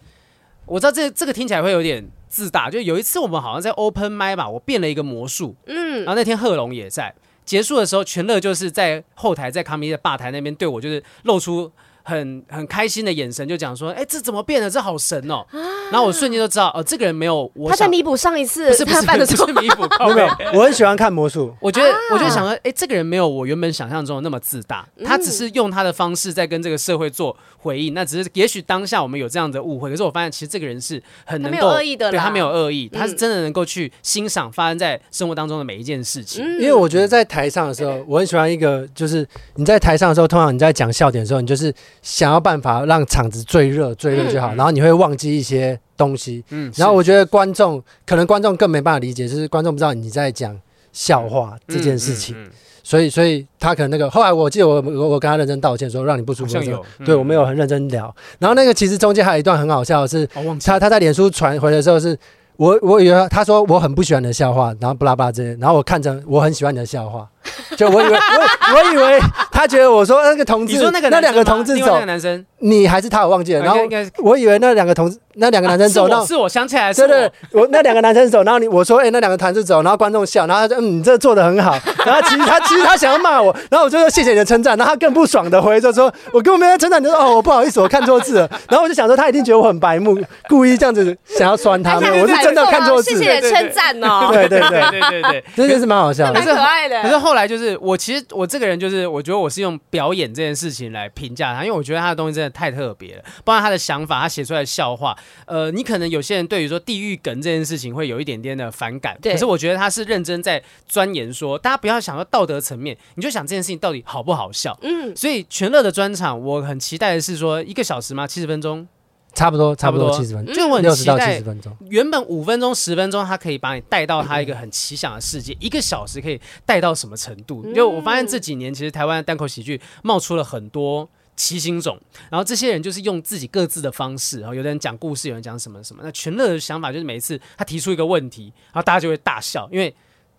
Speaker 2: 我知道这这个听起来会有点自大，就有一次我们好像在 open mic 吧，我变了一个魔术，嗯，然后那天贺龙也在，结束的时候全乐就是在后台在康米的吧台那边对我就是露出。很很开心的眼神，就讲说：“哎，这怎么变了？这好神哦！”啊、然后我瞬间就知道，哦，这个人没有我。
Speaker 3: 他在弥补上一次
Speaker 2: 不是不是
Speaker 3: 他犯的错，
Speaker 2: 不是弥补。
Speaker 1: 没有，我很喜欢看魔术。
Speaker 2: 我觉得，啊、我就想说，哎，这个人没有我原本想象中的那么自大。他只是用他的方式在跟这个社会做回应。那只是也许当下我们有这样的误会，可是我发现其实这个人是很能够，
Speaker 3: 他没有恶意的，
Speaker 2: 对他没有恶意，他是真的能够去欣赏发生在生活当中的每一件事情。
Speaker 1: 因为我觉得在台上的时候，我很喜欢一个，就是你在台上的时候，通常你在讲笑点的时候，你就是想要办法。让场子最热最热就好，嗯，然后你会忘记一些东西。嗯，然后我觉得观众可能观众更没办法理解，就是观众不知道你在讲笑话这件事情，所以所以他可能那个后来我记得我我我跟他认真道歉说让你不舒服的时候，嗯，对我没有很认真聊。然后那个其实中间还有一段很好笑的是，哦，他他在脸书传回的时候是。我我以为他说我很不喜欢你的笑话，然后巴拉巴拉这些，然后我看着我很喜欢你的笑话，[LAUGHS] 就我以为我我以为他觉得我说那个同志，你说那个那两个同志走，男生。你还是他，我忘记了，然后我以为那两个同志。那两个男生走，那、啊、
Speaker 2: 是我想起来，
Speaker 1: 对对，我那两个男生走，然后你我说，哎、欸，那两个团子走，然后观众笑，然后他说，嗯，你这做的很好，然后其实他其实他想要骂我，然后我就说谢谢你的称赞，然后他更不爽的回就说，我根本没有称赞，你说哦，我不好意思，我看错字了，[LAUGHS] 然后我就想说他一定觉得我很白目，故意这样子想要酸他们，我是真的看错字，
Speaker 3: 谢谢称赞哦，
Speaker 1: 对对对对对对，这件事蛮好笑的，
Speaker 3: 蛮可爱的。
Speaker 2: 可是后来就是我其实我这个人就是我觉得我是用表演这件事情来评价他，因为我觉得他的东西真的太特别了，包括他的想法，他写出来的笑话，呃，你可能。有些人对于说地狱梗这件事情会有一点点的反感，可是我觉得他是认真在钻研说，大家不要想到道德层面，你就想这件事情到底好不好笑。嗯，所以全乐的专场，我很期待的是说一个小时吗？七十分钟，
Speaker 1: 差不多，差不多七十分钟，
Speaker 2: 就我很期待原本五分钟、十分钟，他可以把你带到他一个很奇想的世界，一个小时可以带到什么程度？就我发现这几年其实台湾的单口喜剧冒出了很多。奇形种，然后这些人就是用自己各自的方式，然后有的人讲故事，有人讲什么什么。那全乐的想法就是每一次他提出一个问题，然后大家就会大笑，因为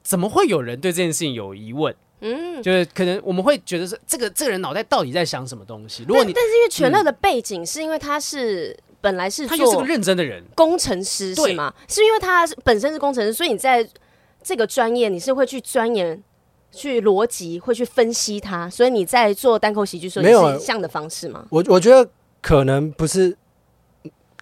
Speaker 2: 怎么会有人对这件事情有疑问？嗯，就是可能我们会觉得是这个这个人脑袋到底在想什么东西？如果你
Speaker 3: 但，但是因为全乐的背景是因为他是、嗯、本来是
Speaker 2: 他就是个认真的人，
Speaker 3: 工程师是吗？是因为他本身是工程师，所以你在这个专业你是会去钻研、去逻辑、会去分析它，所以你在做单口喜剧时候，没有这样的方式吗？
Speaker 1: 我我觉得可能不是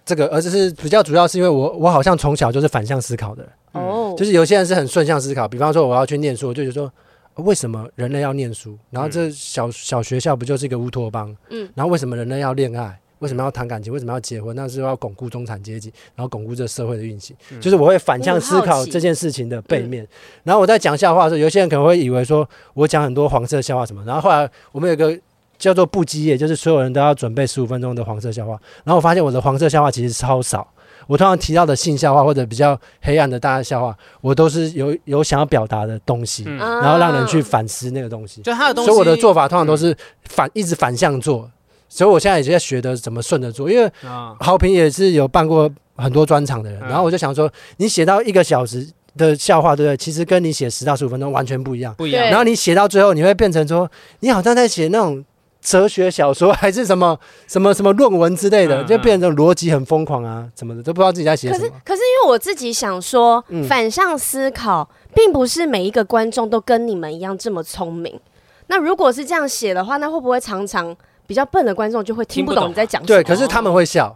Speaker 1: 这个，而是比较主要是因为我我好像从小就是反向思考的人哦，嗯、就是有些人是很顺向思考，比方说我要去念书，我就觉得说。为什么人类要念书？然后这小小学校不就是一个乌托邦？嗯，然后为什么人类要恋爱？为什么要谈感情？为什么要结婚？那是要巩固中产阶级，然后巩固这社会的运行。嗯、就是我会反向思考这件事情的背面。嗯、然后我在讲笑话的时候，有些人可能会以为说我讲很多黄色笑话什么。然后后来我们有个叫做不羁夜，就是所有人都要准备十五分钟的黄色笑话。然后我发现我的黄色笑话其实超少。我通常提到的性笑话或者比较黑暗的大家笑话，我都是有有想要表达的东西，嗯、然后让人去反思那个东西。
Speaker 2: 就他的东西，
Speaker 1: 所以我的做法通常都是反、嗯、一直反向做。所以我现在也在学的怎么顺着做，因为好评也是有办过很多专场的人，嗯、然后我就想说，你写到一个小时的笑话，对不对？其实跟你写十到十五分钟完全不一样，不一样。然后你写到最后，你会变成说，你好像在写那种。哲学小说 [LAUGHS] 还是什么什么什么论文之类的，嗯嗯、就变成逻辑很疯狂啊，什么的都不知道自己在写什么。可是，
Speaker 3: 可是因为我自己想说，嗯、反向思考，并不是每一个观众都跟你们一样这么聪明。那如果是这样写的话，那会不会常常比较笨的观众就会听不懂你在讲什么？
Speaker 1: 对，可是他们会笑。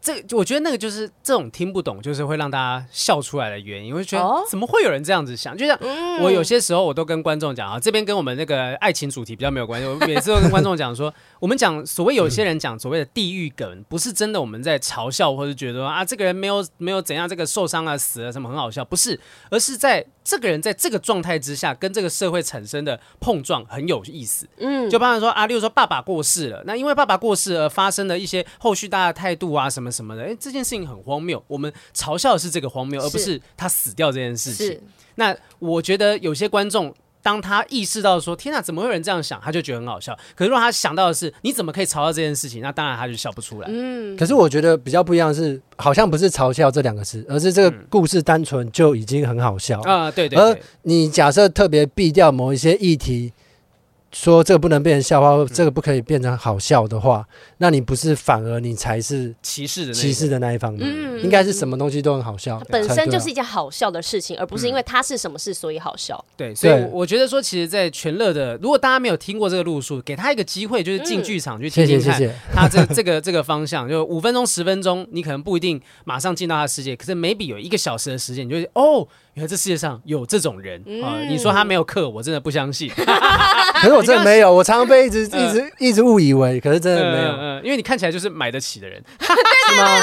Speaker 2: 这我觉得那个就是这种听不懂，就是会让大家笑出来的原因。我就觉得怎么会有人这样子想？就像我有些时候我都跟观众讲啊，这边跟我们那个爱情主题比较没有关系。我每次都跟观众讲说，我们讲所谓有些人讲所谓的地狱梗，不是真的我们在嘲笑，或者觉得啊这个人没有没有怎样，这个受伤啊死了什么很好笑，不是，而是在。这个人在这个状态之下，跟这个社会产生的碰撞很有意思。嗯，就比方说啊，例如说爸爸过世了，那因为爸爸过世而发生的一些后续大家的态度啊，什么什么的，哎，这件事情很荒谬。我们嘲笑的是这个荒谬，而不是他死掉这件事情。那我觉得有些观众。当他意识到说“天哪，怎么会有人这样想”，他就觉得很好笑。可是如果他想到的是“你怎么可以嘲笑这件事情”，那当然他就笑不出来。嗯。
Speaker 1: 可是我觉得比较不一样的是，好像不是嘲笑这两个字，而是这个故事单纯就已经很好笑啊。
Speaker 2: 嗯、对对对。
Speaker 1: 而你假设特别避掉某一些议题。说这个不能变成笑话，这个不可以变成好笑的话，那你不是反而你才是歧视的歧视的那一方面？嗯，应该是什么东西都很好笑，
Speaker 3: 本身就是一件好笑的事情，而不是因为它是什么事所以好笑。
Speaker 2: 对，所以我觉得说，其实，在全乐的，如果大家没有听过这个路数，给他一个机会，就是进剧场去听听看，他这这个这个方向，就五分钟十分钟，你可能不一定马上进到他的世界，可是 maybe 有一个小时的时间，你就哦。原来这世界上有这种人啊！你说他没有课，我真的不相信。[LAUGHS]
Speaker 1: 可是我真的没有，我常常被一直一直一直误以为，可是真的没有。嗯，
Speaker 2: 因为你看起来就是买得起的人，[LAUGHS]
Speaker 3: 是吗？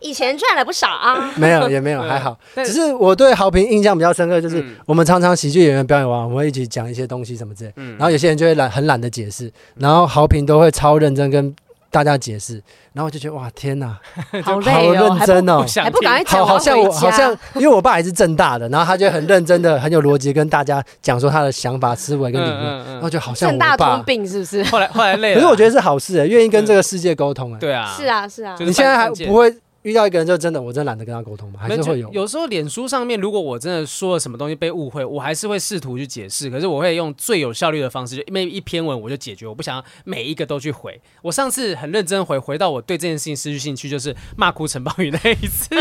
Speaker 3: 以前赚了不少啊。
Speaker 1: 没有，也没有，还好。只是我对豪平印象比较深刻，就是我们常常喜剧演员表演完，我们会一起讲一些东西什么之类。然后有些人就会懒，很懒得解释，然后豪平都会超认真跟大家解释，然后我就觉得哇天哪，[LAUGHS]
Speaker 3: 好累哦，
Speaker 1: 好认真哦，
Speaker 3: 还不赶快讲，
Speaker 1: 好像我好像，因为我爸也是正大的，然后他就很认真的、很有逻辑跟大家讲说他的想法、思维跟理论，然后就好像
Speaker 3: 正大通病是不是？
Speaker 2: 后来后来累了，
Speaker 1: 可是我觉得是好事，愿意跟这个世界沟通，哎，
Speaker 2: 对啊，
Speaker 3: 是啊是啊，
Speaker 1: 你现在还不会。遇到一个人就真的，我真懒得跟他沟通嘛，还是会有。
Speaker 2: 有时候脸书上面，如果我真的说了什么东西被误会，我还是会试图去解释。可是我会用最有效率的方式，就因为一篇文我就解决，我不想要每一个都去回。我上次很认真回，回到我对这件事情失去兴趣，就是骂哭陈邦宇那一次。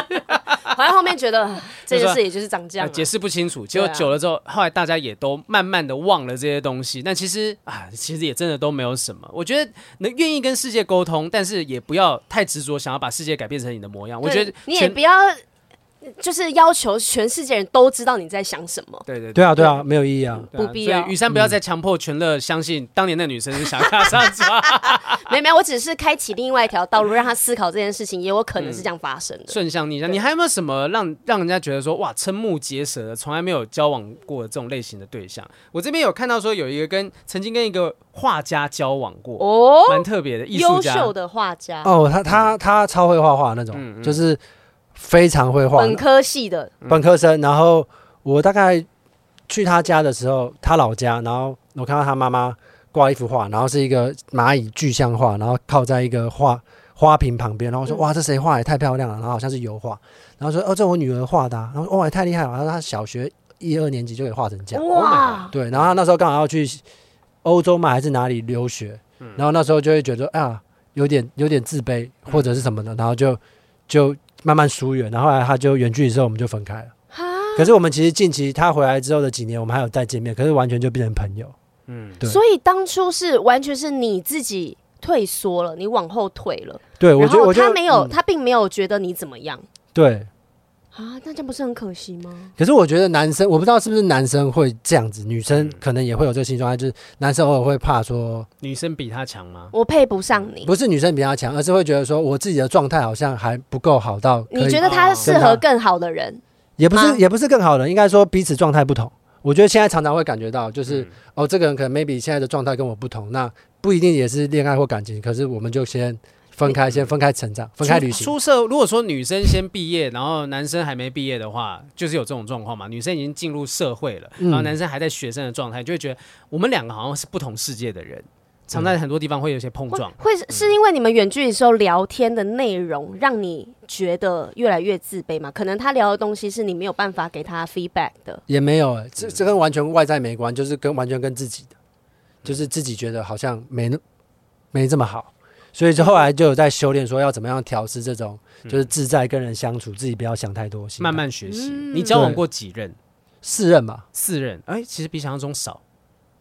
Speaker 2: [LAUGHS]
Speaker 3: 好像后面觉得这件事也就是长这样，
Speaker 2: 解释不清楚。结果久了之后，后来大家也都慢慢的忘了这些东西。但其实啊，其实也真的都没有什么。我觉得能愿意跟世界沟通，但是也不要太执着，想要把世界改变成你的模样。我觉得
Speaker 3: 你也不要。就是要求全世界人都知道你在想什么。
Speaker 2: 对对对，
Speaker 1: 对啊对啊，没有意义啊，
Speaker 3: 不必要。
Speaker 2: 宇珊不要再强迫全乐相信当年那女生是想他这样子。
Speaker 3: 没有没有，我只是开启另外一条道路，让他思考这件事情也有可能是这样发生的。
Speaker 2: 顺向逆向，你还有没有什么让让人家觉得说哇瞠目结舌的，从来没有交往过这种类型的对象？我这边有看到说有一个跟曾经跟一个画家交往过哦，蛮特别的艺术家，
Speaker 3: 优秀的画家
Speaker 1: 哦，他他他超会画画那种，就是。非常会画，
Speaker 3: 本科系的
Speaker 1: 本科生。然后我大概去他家的时候，他老家，然后我看到他妈妈挂一幅画，然后是一个蚂蚁具象画，然后靠在一个画花瓶旁边。然后我说：“哇，这谁画？也太漂亮了！”然后好像是油画。然后说：“哦，这我女儿画的。”然后说：“哇，也太厉害了！”然后他小学一二年级就可以画成这样。
Speaker 3: 哇，
Speaker 1: 对，然后他那时候刚好要去欧洲嘛，还是哪里留学，然后那时候就会觉得啊，有点有点自卑或者是什么的，然后就就慢慢疏远，然后后来他就远距离之后我们就分开了。可是我们其实近期他回来之后的几年，我们还有再见面，可是完全就变成朋友。嗯，对。
Speaker 3: 所以当初是完全是你自己退缩了，你往后退了。
Speaker 1: 对，我觉得
Speaker 3: 他没有，他并没有觉得你怎么样。
Speaker 1: 对。
Speaker 3: 啊，那这样不是很可惜吗？
Speaker 1: 可是我觉得男生，我不知道是不是男生会这样子，女生可能也会有这个心状态，就是男生偶尔会怕说
Speaker 2: 女生比他强吗？
Speaker 3: 我配不上你。
Speaker 1: 不是女生比他强，而是会觉得说我自己的状态好像还不够好到。
Speaker 3: 你觉得他适合更好的人？
Speaker 1: 也不是，也不是更好的，应该说彼此状态不同。我觉得现在常常会感觉到，就是、嗯、哦，这个人可能 maybe 现在的状态跟我不同，那不一定也是恋爱或感情，可是我们就先。分开，先分开成长，分开旅行。
Speaker 2: 出社，如果说女生先毕业，然后男生还没毕业的话，就是有这种状况嘛。女生已经进入社会了，然后男生还在学生的状态，就会觉得我们两个好像是不同世界的人，常在很多地方会有一些碰撞。
Speaker 3: 会是因为你们远距离的时候聊天的内容让你觉得越来越自卑吗？可能他聊的东西是你没有办法给他 feedback 的。
Speaker 1: 也没有，欸，这这跟完全外在没关，就是跟完全跟自己的，就是自己觉得好像没那没这么好。所以就后来就有在修炼，说要怎么样调试这种，就是自在跟人相处，自己不要想太多，
Speaker 2: 慢慢学习。你交往过几任？
Speaker 1: 四任吧，
Speaker 2: 四任。哎，其实比想象中少。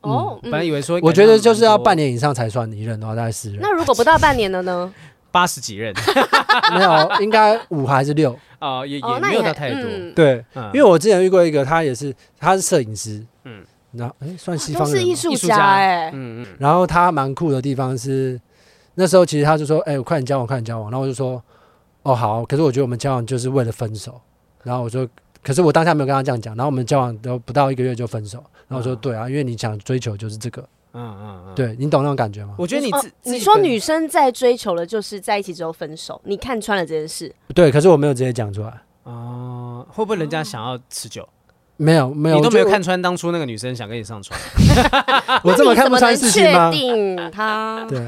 Speaker 2: 哦，本来以为说，
Speaker 1: 我觉得就是要半年以上才算一任的话，大概四任。
Speaker 3: 那如果不到半年的呢？[LAUGHS]
Speaker 2: 八十几任？[LAUGHS]
Speaker 1: 没有，应该五还是六？
Speaker 2: 哦，也也没有到太多。
Speaker 1: 对，因为我之前遇过一个，他也是，他是摄影师，嗯，然后哎，算西方人，
Speaker 3: 是艺术家哎，
Speaker 1: 嗯嗯，然后他蛮酷的地方是。那时候其实他就说：“哎、欸，我快点交往，快点交往。”然后我就说：“哦，好。”可是我觉得我们交往就是为了分手。然后我说：“可是我当下没有跟他这样讲。”然后我们交往都不到一个月就分手。然后我说：“对啊，因为你想追求就是这个。”嗯嗯嗯，对，你懂那种感觉吗？
Speaker 2: 我觉得你
Speaker 3: 你说女生在追求的就是在一起之后分手，你看穿了这件事。
Speaker 1: 对，可是我没有直接讲出来。
Speaker 2: 哦、呃，会不会人家想要持久？
Speaker 1: 没有没有，
Speaker 2: 你都没有看穿当初那个女生想跟你上床，[LAUGHS]
Speaker 1: 我这么看不穿事情吗？
Speaker 3: 确定她 [LAUGHS]
Speaker 1: 对，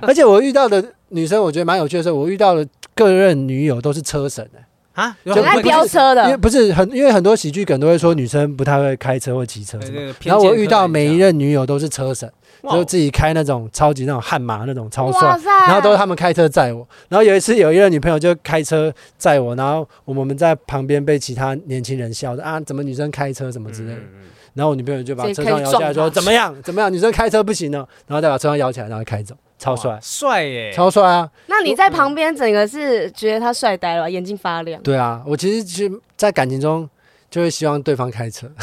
Speaker 1: 而且我遇到的女生，我觉得蛮有趣的是，我遇到的各任女友都是车神哎
Speaker 2: 啊，
Speaker 3: 很爱飙车的，
Speaker 1: 因为不是很，因为很多喜剧梗都会说女生不太会开车或骑车什么，然后我遇到每一任女友都是车神。就自己开那种超级那种悍马那种超帅，然后都是他们开车载我。然后有一次有一任女朋友就开车载我，然后我们在旁边被其他年轻人笑的啊，怎么女生开车什么之类的。然后我女朋友就把车窗摇下来说怎么样？怎么样，女生开车不行呢？然后再把车窗摇起来，然后开走，超帅，
Speaker 2: 帅耶，
Speaker 1: 超帅啊！
Speaker 3: 那你在旁边整个是觉得他帅呆了，眼睛发亮。
Speaker 1: 对啊，我其实其实，在感情中。就会希望对方开车。[LAUGHS]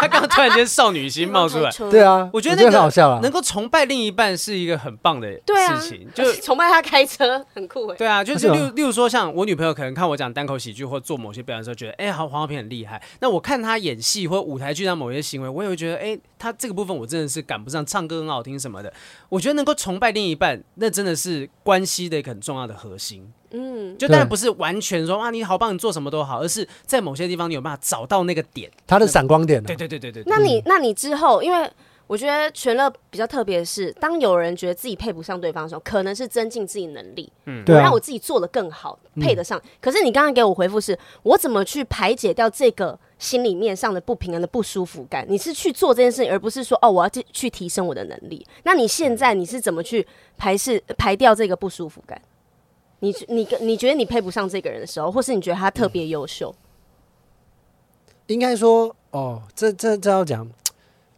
Speaker 2: 他刚刚突然间少女心冒出来，[LAUGHS]
Speaker 1: 对啊，
Speaker 2: 我觉得那个好笑啊。能够崇拜另一半是一个很棒的事情，就
Speaker 3: 崇拜他开车 [LAUGHS] 很酷。
Speaker 2: 对啊，就是例例如说，像我女朋友可能看我讲单口喜剧或做某些表演的时候，觉得哎，好黄豪平很厉害。那我看他演戏或舞台剧上某些行为，我也会觉得哎，他这个部分我真的是赶不上，唱歌很好听什么的。我觉得能够崇拜另一半，那真的是关系的一个很重要的核心。嗯，就当然不是完全说啊，你好棒，你做什么都好，而是在某些地方你有办法找到那个点，
Speaker 1: 他的闪光点。
Speaker 2: 对对对对对。
Speaker 3: 那你那你之后，因为我觉得全乐比较特别的是，当有人觉得自己配不上对方的时候，可能是增进自己能力，嗯，对，让我自己做的更好，配得上。可是你刚刚给我回复是，我怎么去排解掉这个心里面上的不平衡的不舒服感？你是去做这件事情，而不是说哦，我要去去提升我的能力。那你现在你是怎么去排斥排掉这个不舒服感？你你你觉得你配不上这个人的时候，或是你觉得他特别优秀？
Speaker 1: 应该说，哦，这这这要讲，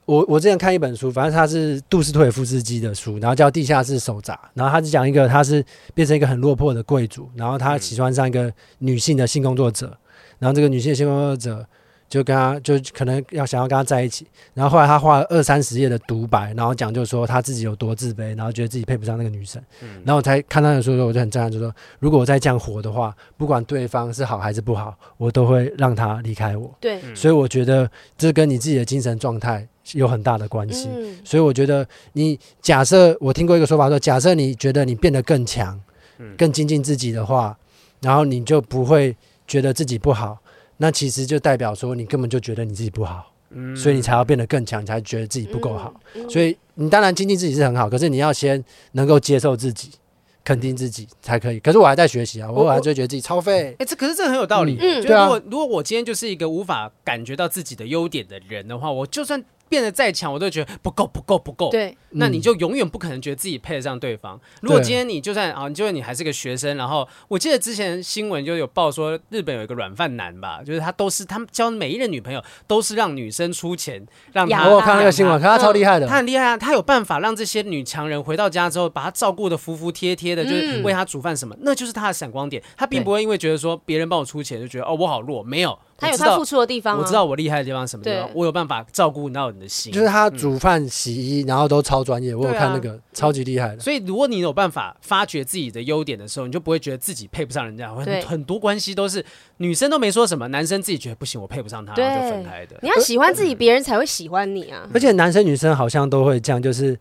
Speaker 1: 我我之前看一本书，反正他是杜斯托也夫斯基的书，然后叫《地下室手札》，然后他就讲一个他是变成一个很落魄的贵族，然后他喜欢上一个女性的性工作者，然后这个女性性工作者。就跟他就可能要想要跟他在一起，然后后来他画了二三十页的独白，然后讲就说他自己有多自卑，然后觉得自己配不上那个女生。嗯、然后我才看他的书的时候，我就很震撼，就说如果我再这样活的话，不管对方是好还是不好，我都会让他离开我。对，所以我觉得这跟你自己的精神状态有很大的关系。嗯、所以我觉得你假设我听过一个说法说，假设你觉得你变得更强，更精进自己的话，然后你就不会觉得自己不好。那其实就代表说，你根本就觉得你自己不好，嗯，所以你才要变得更强，你才觉得自己不够好。嗯嗯、所以你当然经济自己是很好，可是你要先能够接受自己，肯定自己才可以。可是我还在学习啊，我还就觉得自己超废。
Speaker 2: 哎，这可是这很有道理。
Speaker 1: 嗯，
Speaker 2: 对啊。如果如果我今天就是一个无法感觉到自己的优点的人的话，我就算。变得再强，我都觉得不够，不够，不够。
Speaker 3: 对，
Speaker 2: 那你就永远不可能觉得自己配得上对方。如果今天你就算啊，你就算你还是个学生，然后我记得之前新闻就有报说，日本有一个软饭男吧，就是他都是他们交每一任女朋友都是让女生出钱让他。
Speaker 1: 我有看那个新闻，看他超厉害的，
Speaker 2: 他很厉害啊，他有办法让这些女强人回到家之后，把他照顾得服服帖帖的，就是为他煮饭什么，那就是他的闪光点。他并不会因为觉得说别人帮我出钱就觉得哦我好弱，没有。
Speaker 3: 他有他付出的地方，
Speaker 2: 我知道我厉害的地方什么地方，我有办法照顾到你的心。
Speaker 1: 就是他煮饭、洗衣，然后都超专业。我有看那个超级厉害的。
Speaker 2: 所以如果你有办法发掘自己的优点的时候，你就不会觉得自己配不上人家。很很多关系都是女生都没说什么，男生自己觉得不行，我配不上他，然后就分开的。
Speaker 3: 你要喜欢自己，别人才会喜欢你啊。
Speaker 1: 而且男生女生好像都会这样，就是。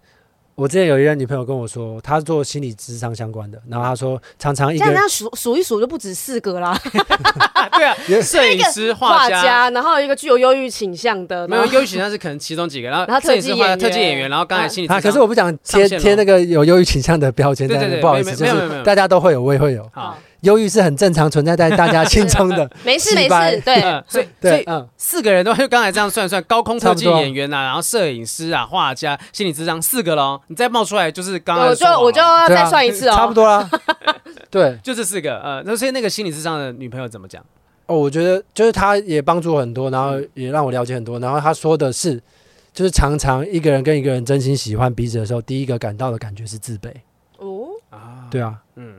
Speaker 1: 我之前有一任女朋友跟我说，她做心理智商相关的，然后她说常常一个这
Speaker 3: 样数数一数就不止四个啦。[LAUGHS]
Speaker 2: 对啊，摄影师、画家，
Speaker 3: 然后一个具有忧郁倾向的，
Speaker 2: 没有忧郁倾向是可能其中几个，然后摄影师、画家、特技演员，然后刚才心理啊，
Speaker 1: 可是我不想贴贴那个有忧郁倾向的标签，对对对，不好意思，就是大家都会有，我也会有。好。忧郁是很正常存在在大家心中的，
Speaker 3: 没事没事，对，
Speaker 2: 所以所以嗯，四个人都就 [LAUGHS] 刚才这样算算，高空特技演员啊，然后摄影师啊，画家、心理智商四个喽，你再冒出来就是刚刚
Speaker 3: 我就我就要再算一次哦，[LAUGHS]
Speaker 1: 差不多啦，[LAUGHS] 对，
Speaker 2: 就这四个，呃，那所以那个心理智商的女朋友怎么讲？
Speaker 1: 哦，我觉得就是他也帮助我很多，然后也让我了解很多，然后他说的是，就是常常一个人跟一个人真心喜欢彼此的时候，第一个感到的感觉是自卑。哦。啊，对啊，嗯嗯。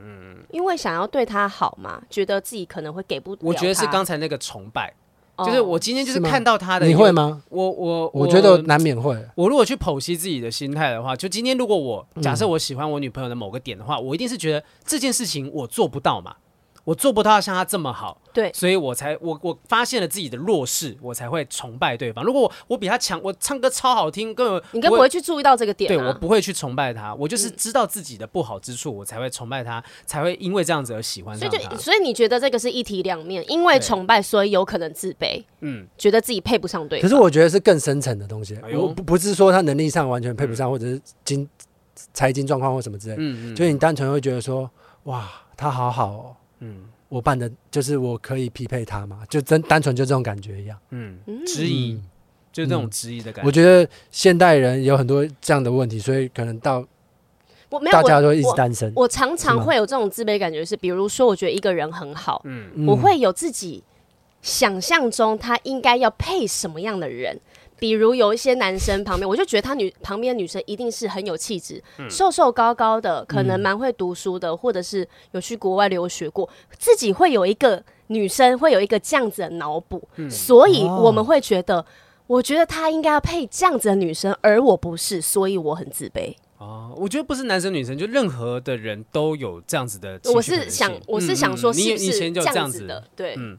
Speaker 3: 因为想要对他好嘛，觉得自己可能会给不。
Speaker 2: 我觉得是刚才那个崇拜，就是我今天就是看到他的。
Speaker 1: 你会吗？
Speaker 2: 我我
Speaker 1: 我觉得难免会。
Speaker 2: 我如果去剖析自己的心态的话，就今天如果我假设我喜欢我女朋友的某个点的话，我一定是觉得这件事情我做不到嘛。我做不到像他这么好，
Speaker 3: 对，
Speaker 2: 所以我才我我发现了自己的弱势，我才会崇拜对方。如果我我比他强，我唱歌超好听，根本
Speaker 3: 你更不会去注意到这个点。
Speaker 2: 对，我不会去崇拜他，我就是知道自己的不好之处，我才会崇拜他，才会因为这样子而喜欢他。
Speaker 3: 所以就所以你觉得这个是一体两面，因为崇拜，所以有可能自卑，嗯，觉得自己配不上对方。
Speaker 1: 可是我觉得是更深层的东西，我不不是说他能力上完全配不上，或者是经财经状况或什么之类，嗯嗯，就是你单纯会觉得说，哇，他好好哦，嗯。我办的就是我可以匹配他嘛，就真单纯就这种感觉一样。嗯，
Speaker 2: 质疑，嗯、就这种质疑的感觉。
Speaker 1: 我觉得现代人有很多这样的问题，所以可能到
Speaker 3: 我没有
Speaker 1: 大家都一直单身。
Speaker 3: 我常常会有这种自卑感觉，是比如说，我觉得一个人很好，嗯，我会有自己想象中他应该要配什么样的人。比如有一些男生旁边，我就觉得他女旁边的女生一定是很有气质，嗯、瘦瘦高高的，可能蛮会读书的，嗯、或者是有去国外留学过，自己会有一个女生会有一个这样子的脑补，嗯、所以我们会觉得，哦、我觉得他应该要配这样子的女生，而我不是，所以我很自卑。
Speaker 2: 哦，我觉得不是男生女生，就任何的人都有这样子的。
Speaker 3: 我是想，我是想说，是不是这样子的？对，
Speaker 2: 嗯。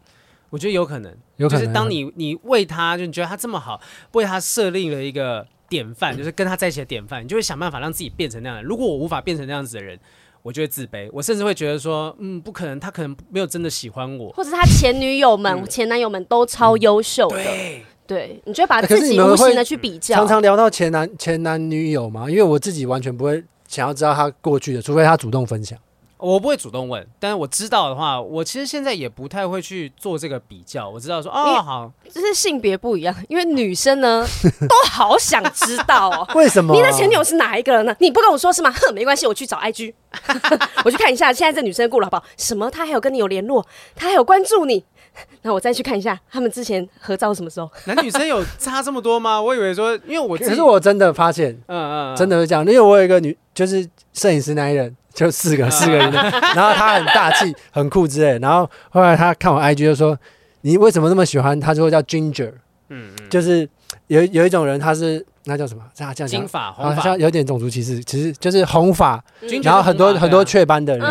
Speaker 2: 我觉得有可能，就是当你你为他，就你觉得他这么好，为他设立了一个典范，就是跟他在一起的典范，你就会想办法让自己变成那样的。如果我无法变成那样子的人，我就会自卑，我甚至会觉得说，嗯，不可能，他可能没有真的喜欢我，
Speaker 3: 或者他前女友们、前男友们都超优秀的。对，对，你就会把自己无形的去比较。
Speaker 1: 常常聊到前男前男女友嘛，因为我自己完全不会想要知道他过去的，除非他主动分享。
Speaker 2: 我不会主动问，但是我知道的话，我其实现在也不太会去做这个比较。我知道说，哦，好，
Speaker 3: 就是性别不一样，因为女生呢 [LAUGHS] 都好想知道哦，
Speaker 1: 为什么？
Speaker 3: 你的前女友是哪一个人呢？你不跟我说是吗？哼，没关系，我去找 IG，[LAUGHS] 我去看一下现在这女生过了好不好？什么？她还有跟你有联络？她还有关注你？[LAUGHS] 那我再去看一下他们之前合照什么时候？
Speaker 2: 男女生有差这么多吗？我以为说，因为我
Speaker 1: 可是我真的发现，嗯嗯，真的是这样，因为我有一个女，就是摄影师那一人。就四个四个 [LAUGHS] 然后他很大气 [LAUGHS] 很酷之类，然后后来他看我 IG 就说，你为什么那么喜欢？他说叫 Ginger，嗯，就是有有一种人他是那叫什么？这样这样
Speaker 2: 金发红发，
Speaker 1: 好像有点种族歧视，其实就是红发，然后很多很多雀斑的人，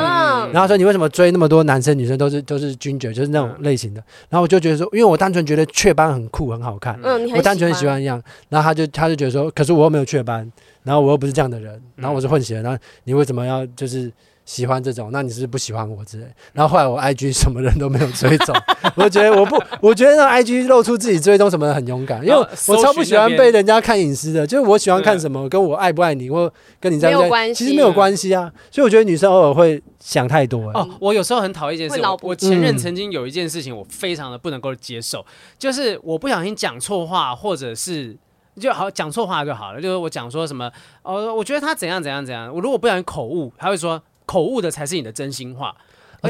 Speaker 1: 然后说你为什么追那么多男生女生？都是都是 Ginger，就是那种类型的，然后我就觉得说，因为我单纯觉得雀斑很酷很好看，嗯，我单纯喜欢一样，然后他就他就觉得说，可是我又没有雀斑。然后我又不是这样的人，然后我是混血，然后你为什么要就是喜欢这种，那你是不是不喜欢我之类？然后后来我 IG 什么人都没有追踪，[LAUGHS] 我觉得我不，我觉得让 IG 露出自己追踪什么的很勇敢，因为我超不喜欢被人家看隐私的，就是我喜欢看什么，跟我爱不爱你，或跟你在不在，其实没有关系啊。所以我觉得女生偶尔会想太多。
Speaker 2: 哦，我有时候很讨厌一件事，我前任曾经有一件事情，我非常的不能够接受，就是我不小心讲错话，或者是。就好讲错话就好了，就是我讲说什么，哦，我觉得他怎样怎样怎样，我如果不小心口误，他会说口误的才是你的真心话。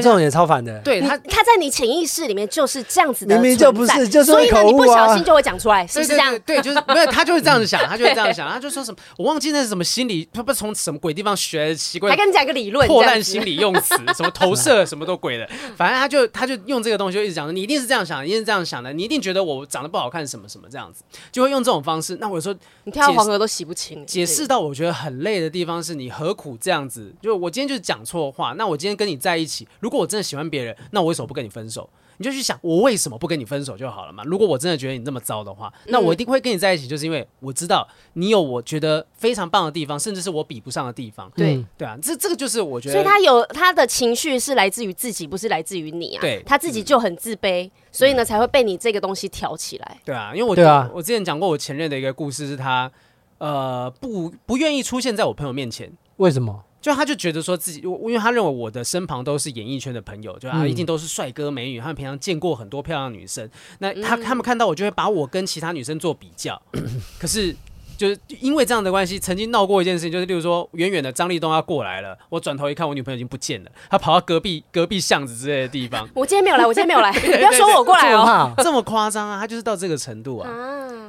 Speaker 1: 这种也超烦的，
Speaker 2: 对他，
Speaker 3: 他在你潜意识里面就是这样子的，
Speaker 1: 明明就不是，就是
Speaker 3: 所以呢，你不小心就会讲出来，是不是这样？
Speaker 2: 对，就是没有，他就是这样子想，他就是这样想，[LAUGHS] 他就说什么，我忘记那是什么心理，他不知道从什么鬼地方学的奇怪，
Speaker 3: 还跟你讲个理论，
Speaker 2: 破烂心理用词，什么投射，什么都鬼的，反正他就他就用这个东西就一直讲说，你一定是这样想的，一定是这样想的，你一定觉得我长得不好看，什么什么这样子，就会用这种方式。那我说，
Speaker 3: 你跳黄河都洗不清，
Speaker 2: 解释到我觉得很累的地方是你何苦这样子？就我今天就是讲错话，那我今天跟你在一起，如果我真的喜欢别人。那我为什么不跟你分手？你就去想，我为什么不跟你分手就好了嘛？如果我真的觉得你这么糟的话，那我一定会跟你在一起，就是因为我知道你有我觉得非常棒的地方，甚至是我比不上的地方。
Speaker 3: 对
Speaker 2: 对啊，这这个就是我觉得，
Speaker 3: 所以他有他的情绪是来自于自己，不是来自于你啊。
Speaker 2: 对，
Speaker 3: 他自己就很自卑，所以呢才会被你这个东西挑起来。
Speaker 2: 对啊，因为我对啊，我之前讲过我前任的一个故事，是他呃不不愿意出现在我朋友面前，
Speaker 1: 为什么？
Speaker 2: 就他就觉得说自己，因为他认为我的身旁都是演艺圈的朋友，就啊一定都是帅哥美女，他们平常见过很多漂亮女生，那他他们看到我就会把我跟其他女生做比较，可是。就是因为这样的关系，曾经闹过一件事情，就是例如说，远远的张立东要过来了，我转头一看，我女朋友已经不见了，他跑到隔壁隔壁巷子之类的地方。[LAUGHS]
Speaker 3: 我今天没有来，我今天没有来，[LAUGHS] 不要说我过来哦，
Speaker 2: 这么夸张啊，他就是到这个程度啊。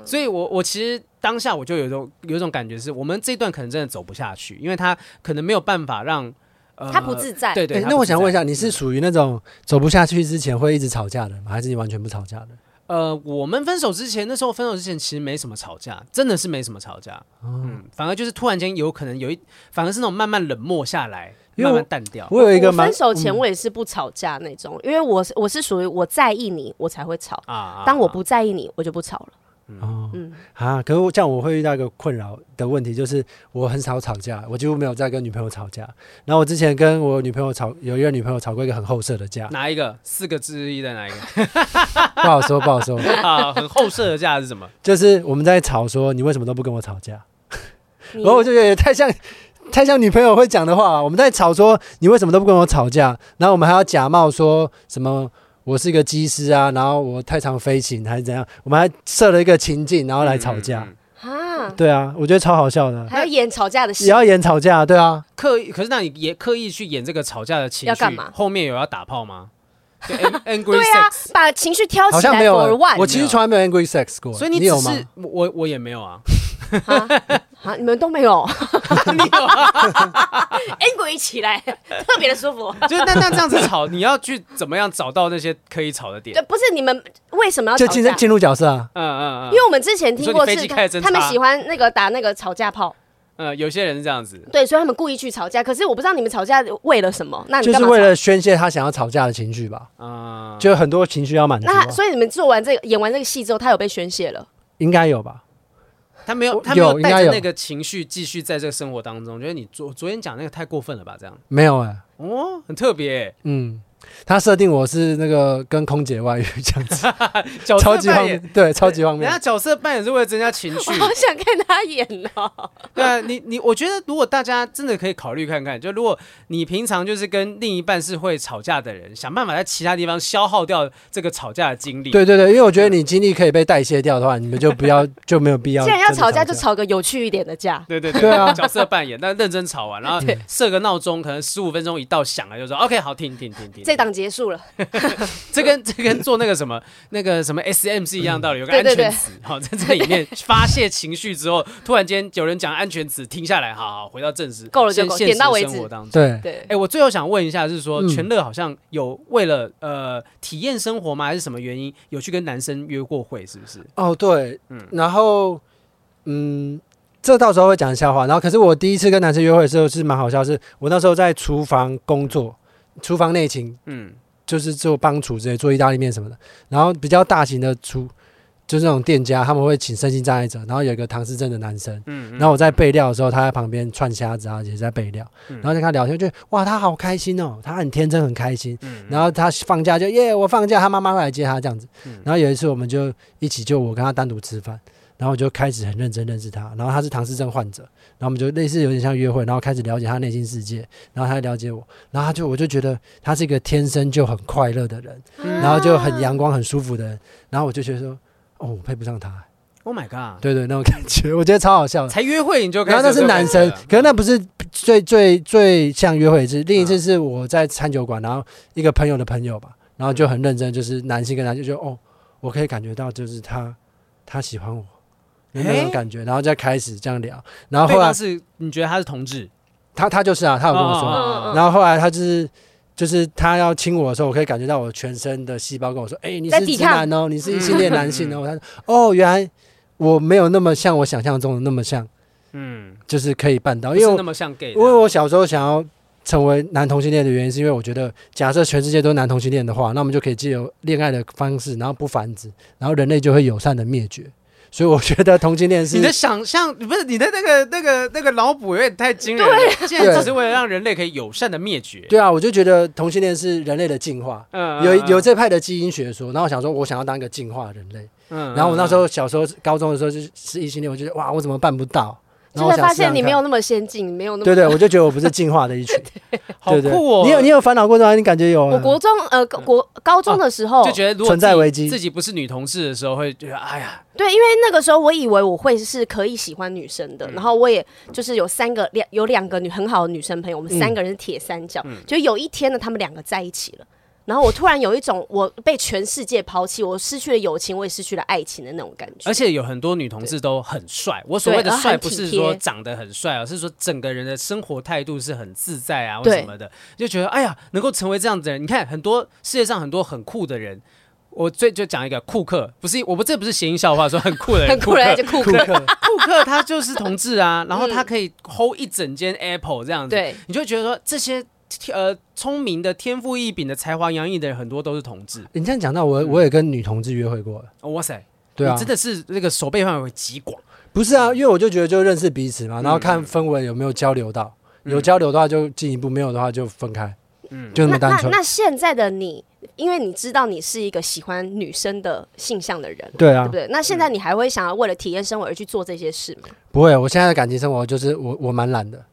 Speaker 2: 所以我我其实当下我就有一种有一种感觉是，我们这段可能真的走不下去，因为他可能没有办法让呃
Speaker 3: 他不自在。
Speaker 2: 对对，
Speaker 1: 那我想问一下，你是属于那种走不下去之前会一直吵架的吗？还是你完全不吵架的？
Speaker 2: 呃，我们分手之前，那时候分手之前其实没什么吵架，真的是没什么吵架。哦、嗯，反而就是突然间有可能有一，反而是那种慢慢冷漠下来，慢慢淡掉。
Speaker 1: 我有一个
Speaker 3: 分手前我也是不吵架那种，嗯、因为我是我是属于我在意你，我才会吵啊。当我不在意你，我就不吵了。
Speaker 1: 哦，嗯啊，可是我这样我会遇到一个困扰的问题，就是我很少吵架，我几乎没有在跟女朋友吵架。然后我之前跟我女朋友吵，有一个女朋友吵过一个很后设的架。哪
Speaker 2: 一个？四个之一的哪一个？[LAUGHS]
Speaker 1: 不好说，不好说 [LAUGHS]
Speaker 2: 啊。很后设的架是什么？
Speaker 1: 就是我们在吵说你为什么都不跟我吵架，[LAUGHS] 然后我就觉得太像太像女朋友会讲的话。我们在吵说你为什么都不跟我吵架，然后我们还要假冒说什么。我是一个机师啊，然后我太常飞行还是怎样？我们还设了一个情境，然后来吵架啊！对啊，我觉得超好笑的，
Speaker 3: 还要演吵架的戏，
Speaker 1: 也要演吵架，对啊，
Speaker 2: 刻意。可是那你也刻意去演这个吵架的情绪，要干嘛？后面有要打炮吗？[LAUGHS] 对
Speaker 3: 啊，把情绪挑起来。
Speaker 1: 好像没有，我其实从来没有 angry sex 过，
Speaker 2: 所以你有吗？我我也没有啊。
Speaker 3: 啊！你们都没有，[LAUGHS] 你有，[LAUGHS] angry 起来特别的舒服。
Speaker 2: 就是那那这样子吵，你要去怎么样找到那些可以吵的点？
Speaker 3: 对，不是你们为什么要
Speaker 1: 就进进入角色啊？
Speaker 2: 嗯嗯嗯。
Speaker 3: 因为我们之前听过是，他们喜欢那个打那个吵架炮。
Speaker 2: 嗯，有些人是这样子。
Speaker 3: 对，所以他们故意去吵架。可是我不知道你们吵架为了什么？那你
Speaker 1: 就是为了宣泄他想要吵架的情绪吧？啊，就很多情绪要满足。
Speaker 3: 那所以你们做完这个演完这个戏之后，他有被宣泄了？
Speaker 1: 应该有吧。
Speaker 2: 他没有，他没有带着那个情绪继续在这个生活当中。觉得你昨昨天讲那个太过分了吧？这样
Speaker 1: 没有哎、欸，
Speaker 2: 哦，很特别、欸，
Speaker 1: 嗯。他设定我是那个跟空姐外遇这样子，[LAUGHS]
Speaker 2: 角色扮演
Speaker 1: 对，超级方便。
Speaker 2: 人家角色扮演是为了增加情绪，
Speaker 3: 我 [LAUGHS] 好想看他演哦。[LAUGHS]
Speaker 2: 对啊，你你，我觉得如果大家真的可以考虑看看，就如果你平常就是跟另一半是会吵架的人，想办法在其他地方消耗掉这个吵架的精力。
Speaker 1: 对对对，因为我觉得你精力可以被代谢掉的话，你们就不要就没有必要。
Speaker 3: 既然要吵架，就吵个有趣一点的架。
Speaker 2: 对对对，对啊，角色扮演，但认真吵完，然后设个闹钟，可能十五分钟一到响了，就说 OK，好，停停停停，
Speaker 3: 这档结束了。[LAUGHS]
Speaker 2: 这跟这跟做那个什么那个什么 SM 是一样道理，有个安全词，[LAUGHS] 好，在这里面 [LAUGHS] 发泄情绪之后，突然间有人讲安全词，停下来，好好回到正式，
Speaker 3: 够了就够，点到为止。
Speaker 1: 对
Speaker 2: 对，哎，我最后想问一下，是说全乐好像有为了呃体验生活吗？还是什么原因有去跟男生约过会？是不是？
Speaker 1: 哦，对，嗯，然后嗯，这到时候会讲笑话。然后，可是我第一次跟男生约会的时候是蛮好笑，是我那时候在厨房工作，厨房内勤，嗯。就是做帮厨之类，做意大利面什么的。然后比较大型的厨就是那种店家，他们会请身心障碍者，然后有一个唐氏症的男生，嗯，然后我在备料的时候，他在旁边串虾子啊，也在备料，然后就跟他聊天，就哇，他好开心哦，他很天真，很开心，然后他放假就耶，我放假，他妈妈会来接他这样子，然后有一次我们就一起就我跟他单独吃饭，然后我就开始很认真认识他，然后他是唐氏症患者，然后我们就类似有点像约会，然后开始了解他内心世界，然后他了解我，然后他就我就觉得他是一个天生就很快乐的人，然后就很阳光很舒服的人，然后我就觉得说。哦，我配不上他。
Speaker 2: Oh my god！
Speaker 1: 对对，那种感觉，我觉得超好笑。
Speaker 2: 才约会你就，
Speaker 1: 然后那是男生，可是那不是最最最像约会一次。另一次是我在餐酒馆，然后一个朋友的朋友吧，然后就很认真，就是男性跟男性就哦，我可以感觉到就是他他喜欢我，那种感觉，然后再开始这样聊。然后后来
Speaker 2: 是你觉得他是同志？
Speaker 1: 他他就是啊，他有跟我说。然后后来他就是。就是他要亲我的时候，我可以感觉到我全身的细胞跟我说：“哎、欸，你是直男哦，你是异性恋男性哦。”他说：“哦，原来我没有那么像我想象中的那么像，嗯，就是可以办到，因为
Speaker 2: 那么像 gay。
Speaker 1: 因为我小时候想要成为男同性恋的原因，是因为我觉得，假设全世界都是男同性恋的话，那我们就可以借由恋爱的方式，然后不繁殖，然后人类就会友善的灭绝。”所以我觉得同性恋是
Speaker 2: 你的想象，不是你的那个那个那个脑补有点太惊人了。现在只是为了让人类可以友善的灭绝。
Speaker 1: 对啊，我就觉得同性恋是人类的进化。嗯，有有这派的基因学说，然后我想说，我想要当一个进化人类。嗯，然后我那时候小时候高中的时候就是是异性恋，我觉得哇，我怎么办不到？
Speaker 3: 就会发现你没有那么先进，没有那么
Speaker 1: 对对，我就觉得我不是进化的一群，[LAUGHS] [LAUGHS]
Speaker 2: 好酷哦！
Speaker 1: 你有你有烦恼过吗？你感觉有？
Speaker 3: 我国中呃国高中的时候
Speaker 2: 就觉得存在危机，自己不是女同事的时候会觉得哎呀，
Speaker 3: 对，因为那个时候我以为我会是可以喜欢女生的，然后我也就是有三个两有两个女很好的女生朋友，我们三个人是铁三角，就有一天呢，他们两个在一起了。然后我突然有一种我被全世界抛弃，我失去了友情，我也失去了爱情的那种感觉。
Speaker 2: 而且有很多女同志都很帅，我所谓的帅不是说长得很帅，而是说整个人的生活态度是很自在啊，或什么的，就觉得哎呀，能够成为这样子的人。你看很多世界上很多很酷的人，我最就讲一个库克，不是我不这不是谐音笑话，说很酷的人，
Speaker 3: 很酷的人就库克，
Speaker 2: 库克他就是同志啊，然后他可以 hold 一整间 Apple 这样子，
Speaker 3: 对，
Speaker 2: 你就觉得说这些。呃，聪明的、天赋异禀的、才华洋溢的人很多都是同志。
Speaker 1: 你这样讲到我，我也跟女同志约会过。
Speaker 2: 哇塞，
Speaker 1: 对啊，
Speaker 2: 真的是那个手背范围极广。
Speaker 1: 不是啊，因为我就觉得就认识彼此嘛，然后看氛围有没有交流到，有交流的话就进一步，没有的话就分开。嗯，就那么单纯。
Speaker 3: 那现在的你，因为你知道你是一个喜欢女生的性向的人，
Speaker 1: 对啊，
Speaker 3: 对不对？那现在你还会想要为了体验生活而去做这些事吗？
Speaker 1: 不会，我现在的感情生活就是我我蛮懒的，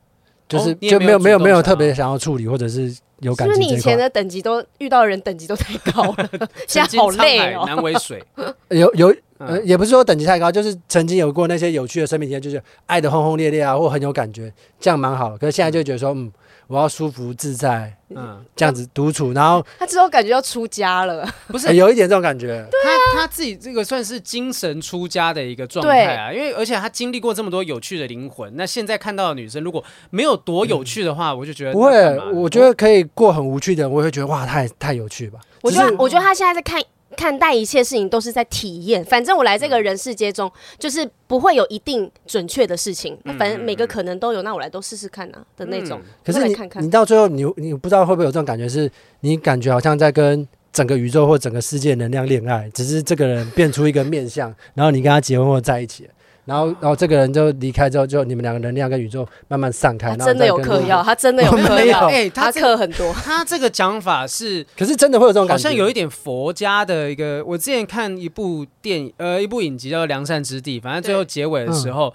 Speaker 1: 就是就没有没有没有特别想要处理或者是。有感觉，
Speaker 3: 是不是你以前的等级都遇到的人等级都太高了，[LAUGHS] 现在好累哦。
Speaker 2: 难为水，[LAUGHS]
Speaker 1: 有有呃，也不是说等级太高，就是曾经有过那些有趣的生命体验，就是爱的轰轰烈烈啊，或很有感觉，这样蛮好。可是现在就觉得说，嗯。我要舒服自在，嗯，这样子独处，然后
Speaker 3: 他之后感觉要出家了，
Speaker 2: 不是、
Speaker 1: 欸、[LAUGHS] 有一点这种感觉。
Speaker 2: 他他自己这个算是精神出家的一个状态啊，因为而且他经历过这么多有趣的灵魂，那现在看到的女生如果没有多有趣的话，嗯、我就觉得不会。
Speaker 1: 我觉得可以过很无趣的，我会觉得哇，太太有趣吧。
Speaker 3: 我觉得，我觉得他现在在看。看待一切事情都是在体验，反正我来这个人世界中，就是不会有一定准确的事情，那反正每个可能都有，那我来都试试看啊的那种。
Speaker 1: 可是你你到最后，你你不知道会不会有这种感觉，是你感觉好像在跟整个宇宙或整个世界能量恋爱，只是这个人变出一个面相，然后你跟他结婚或在一起。然后，然后这个人就离开之后，就你们两个能量跟宇宙慢慢散开。
Speaker 3: 他真的有嗑药，他真的有 [LAUGHS] 嗑药。哎，他嗑很多。
Speaker 2: 他这个讲法是，
Speaker 1: 可是真的会有这种感觉，
Speaker 2: 好像有一点佛家的一个。我之前看一部电影，呃，一部影集叫做《良善之地》，反正最后结尾的时候。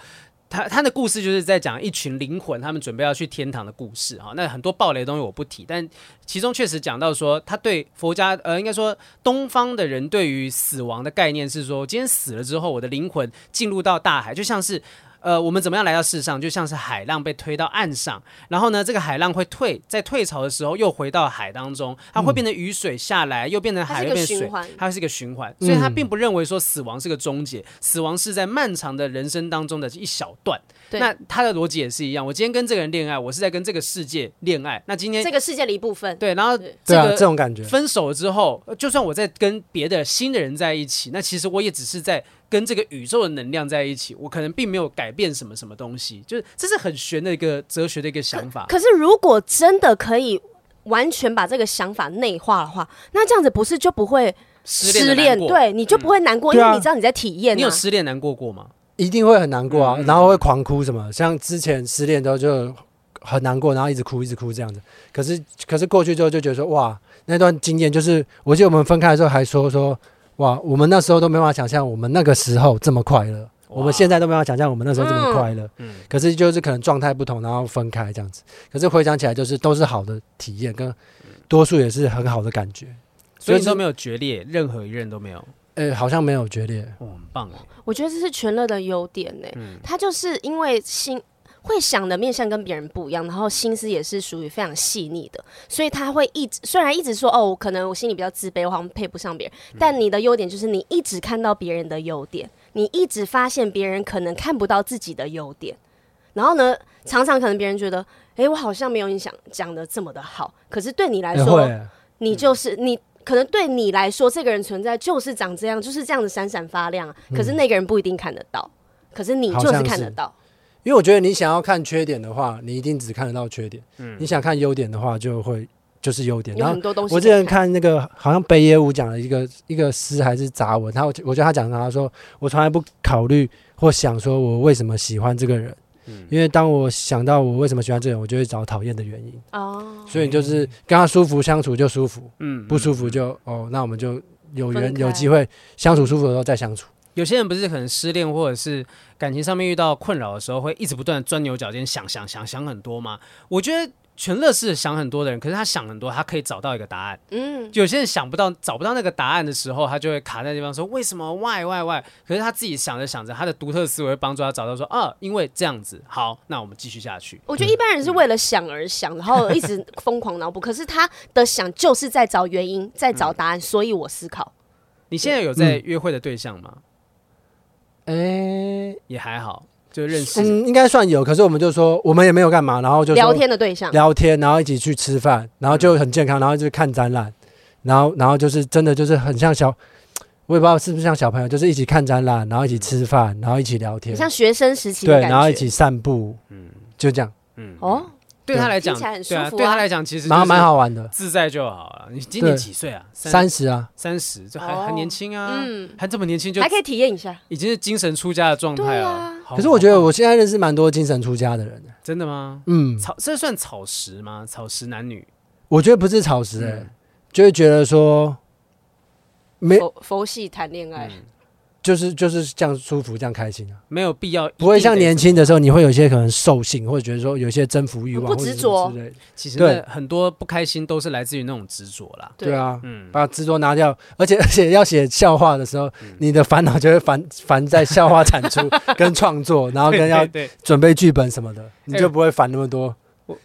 Speaker 2: 他他的故事就是在讲一群灵魂，他们准备要去天堂的故事哈。那很多暴雷的东西我不提，但其中确实讲到说，他对佛家呃，应该说东方的人对于死亡的概念是说，今天死了之后，我的灵魂进入到大海，就像是。呃，我们怎么样来到世上？就像是海浪被推到岸上，然后呢，这个海浪会退，在退潮的时候又回到海当中，它会变成雨水下来，又变成海，又变水，它是一个循环。所以他并不认为说死亡是个终结，死亡是在漫长的人生当中的一小段。那他的逻辑也是一样。我今天跟这个人恋爱，我是在跟这个世界恋爱。那今天
Speaker 3: 这个世界的一部分。
Speaker 2: 对，然后这个这种感觉，分手了之后，就算我在跟别的新的人在一起，那其实我也只是在。跟这个宇宙的能量在一起，我可能并没有改变什么什么东西，就是这是很玄的一个哲学的一个想法。
Speaker 3: 可，可是如果真的可以完全把这个想法内化的话，那这样子不是就不会
Speaker 2: 失恋，
Speaker 3: 对，你就不会难过，因为你知道你在体验。
Speaker 2: 你有失恋难过过吗？
Speaker 1: 一定会很难过啊，然后会狂哭什么，像之前失恋之后就很难过，然后一直哭一直哭这样子。可是可是过去之后就觉得说哇，那段经验就是，我记得我们分开的时候还说说哇，我们那时候都没办法想象我们那个时候这么快乐。我们现在都没法想象我们那时候这么快乐，嗯，可是就是可能状态不同，然后分开这样子。可是回想起来，就是都是好的体验，跟多数也是很好的感觉。
Speaker 2: 所以都没有决裂，任何一任都没有。
Speaker 1: 呃，好像没有决裂，
Speaker 2: 哦，很棒哦。
Speaker 3: 我觉得这是全乐的优点呢，他就是因为心会想的面向跟别人不一样，然后心思也是属于非常细腻的，所以他会一直虽然一直说哦，可能我心里比较自卑，我好像配不上别人，但你的优点就是你一直看到别人的优点。你一直发现别人可能看不到自己的优点，然后呢，常常可能别人觉得，哎、欸，我好像没有你想讲的这么的好，可是对你来说，欸、你就是你，可能对你来说，这个人存在就是长这样，就是这样子闪闪发亮，可是那个人不一定看得到，可是你就是看得到。
Speaker 1: 因为我觉得你想要看缺点的话，你一定只看得到缺点，嗯，你想看优点的话，就会。就是优点，然后我之前看。那个好像北野武讲了一个一个诗还是杂文，他我我觉得他讲的，他说我从来不考虑或想说我为什么喜欢这个人，嗯，因为当我想到我为什么喜欢这个人，我就会找讨厌的原因。哦，所以就是跟他舒服相处就舒服，嗯，不舒服就哦，那我们就有缘有机会相处舒服的时候再相处。
Speaker 2: 有些人不是可能失恋或者是感情上面遇到困扰的时候，会一直不断钻牛角尖，想想想想很多吗？我觉得。全乐是想很多的人，可是他想很多，他可以找到一个答案。嗯，有些人想不到、找不到那个答案的时候，他就会卡在地方说：“为什么？Why? Why? Why？” 可是他自己想着想着，他的独特思维会帮助他找到说：“啊，因为这样子。”好，那我们继续下去。[LAUGHS]
Speaker 3: 我觉得一般人是为了想而想，嗯、然后一直疯狂脑补。可是他的想就是在找原因，在找答案，嗯、所以我思考。
Speaker 2: 你现在有在约会的对象吗？
Speaker 1: 哎、
Speaker 2: 也还好。就认识，
Speaker 1: 嗯，应该算有。可是我们就说，我们也没有干嘛，然后就
Speaker 3: 聊天的对象，
Speaker 1: 聊天，然后一起去吃饭，然后就很健康，然后就看展览，然后，然后就是真的就是很像小，我也不知道是不是像小朋友，就是一起看展览，然后一起吃饭，然后一起聊天，
Speaker 3: 像学生时期
Speaker 1: 对，然后一起散步，嗯，就这样，
Speaker 2: 嗯，哦。对他来讲，对啊，对他来讲，其实
Speaker 1: 蛮蛮好玩的，
Speaker 2: 自在就好了。你今年几岁啊？
Speaker 1: 三十。啊，
Speaker 2: 三十，就还还年轻啊，嗯，还这么年轻，就
Speaker 3: 还可以体验一下，
Speaker 2: 已经是精神出家的状态了。
Speaker 1: 可是我觉得我现在认识蛮多精神出家的人，
Speaker 2: 真的吗？嗯，草这算草食吗？草食男女？
Speaker 1: 我觉得不是草食，哎，就会觉得说，没
Speaker 3: 佛系谈恋爱。
Speaker 1: 就是就是这样舒服，这样开心啊，
Speaker 2: 没有必要，
Speaker 1: 不会像年轻的时候，你会有一些可能兽性，或者觉得说有一些征服欲望，
Speaker 3: 不执着之类。
Speaker 2: 其实对很多不开心都是来自于那种执着啦。
Speaker 1: 对啊，嗯，把执着拿掉，而且而且要写笑话的时候，你的烦恼就会烦烦在笑话产出 [LAUGHS] 跟创作，然后跟要准备剧本什么的，你就不会烦那么多。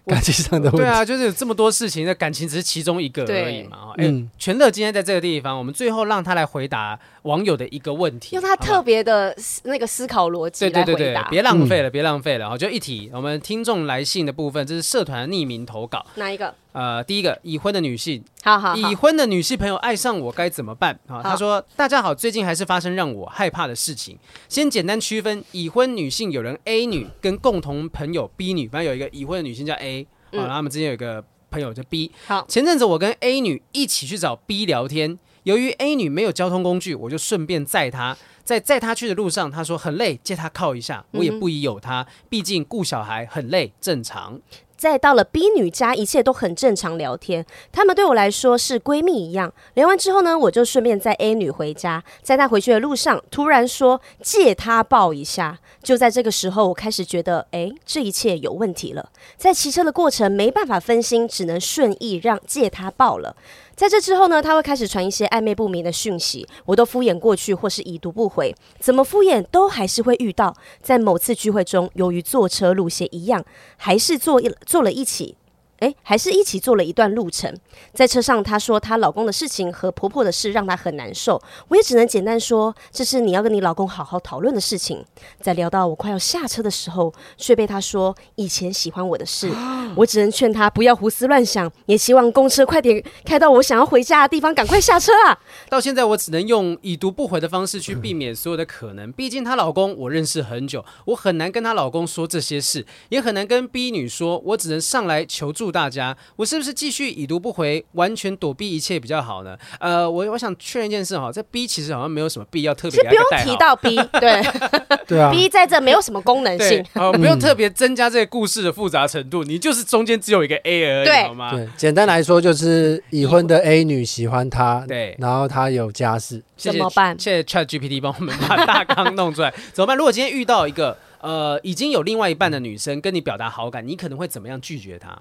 Speaker 1: 感情上的问题，对
Speaker 2: 啊，就是有这么多事情，那感情只是其中一个而已嘛。哎，全乐今天在这个地方，我们最后让他来回答网友的一个问题，
Speaker 3: 用他特别的那个思考逻辑来回答。对对对
Speaker 2: 对，别浪费了，别浪费了。好，就一题，我们听众来信的部分，这是社团匿名投稿。
Speaker 3: 哪一个？
Speaker 2: 呃，第一个已婚的女性，
Speaker 3: 好好，
Speaker 2: 已婚的女性朋友爱上我该怎么办？啊，她说：大家好，最近还是发生让我害怕的事情。先简单区分已婚女性，有人 A 女跟共同朋友 B 女，反正有一个已婚的女性叫 A，好，然后他们之间有一个朋友叫 B。好，前阵子我跟 A 女一起去找 B 聊天，由于 A 女没有交通工具，我就顺便载她。在载她去的路上，她说很累，借她靠一下，我也不疑有她，毕竟顾小孩很累，正常。
Speaker 3: 再到了 B 女家，一切都很正常，聊天。她们对我来说是闺蜜一样。聊完之后呢，我就顺便载 A 女回家。在她回去的路上，突然说借她抱一下。就在这个时候，我开始觉得，哎，这一切有问题了。在骑车的过程没办法分心，只能顺意让借他抱了。在这之后呢，他会开始传一些暧昧不明的讯息，我都敷衍过去或是已读不回。怎么敷衍都还是会遇到。在某次聚会中，由于坐车路线一样，还是坐一坐了一起。诶，还是一起坐了一段路程，在车上，她说她老公的事情和婆婆的事让她很难受，我也只能简单说，这是你要跟你老公好好讨论的事情。在聊到我快要下车的时候，却被她说以前喜欢我的事，我只能劝她不要胡思乱想，也希望公车快点开到我想要回家的地方，赶快下车啊！
Speaker 2: 到现在，我只能用已读不回的方式去避免所有的可能，毕竟她老公我认识很久，我很难跟她老公说这些事，也很难跟 B 女说，我只能上来求助。诉大家，我是不是继续已读不回，完全躲避一切比较好呢？呃，我我想确认一件事哈，这 B 其实好像没有什么必要特别，
Speaker 3: 不用提到 B，[LAUGHS] 对 [LAUGHS]
Speaker 1: 对啊，B
Speaker 3: 在这没有什么功能性，
Speaker 2: 哦，不用特别增加这个故事的复杂程度，你就是中间只有一个 A 而已，
Speaker 3: 对
Speaker 2: 好吗？
Speaker 1: 对，简单来说就是已婚的 A 女喜欢他，
Speaker 2: 对，
Speaker 1: 然后他有家室，
Speaker 3: 怎么办？
Speaker 2: 谢谢 Chat GPT 帮我们把大纲弄出来，怎么办？如果今天遇到一个呃已经有另外一半的女生跟你表达好感，你可能会怎么样拒绝她，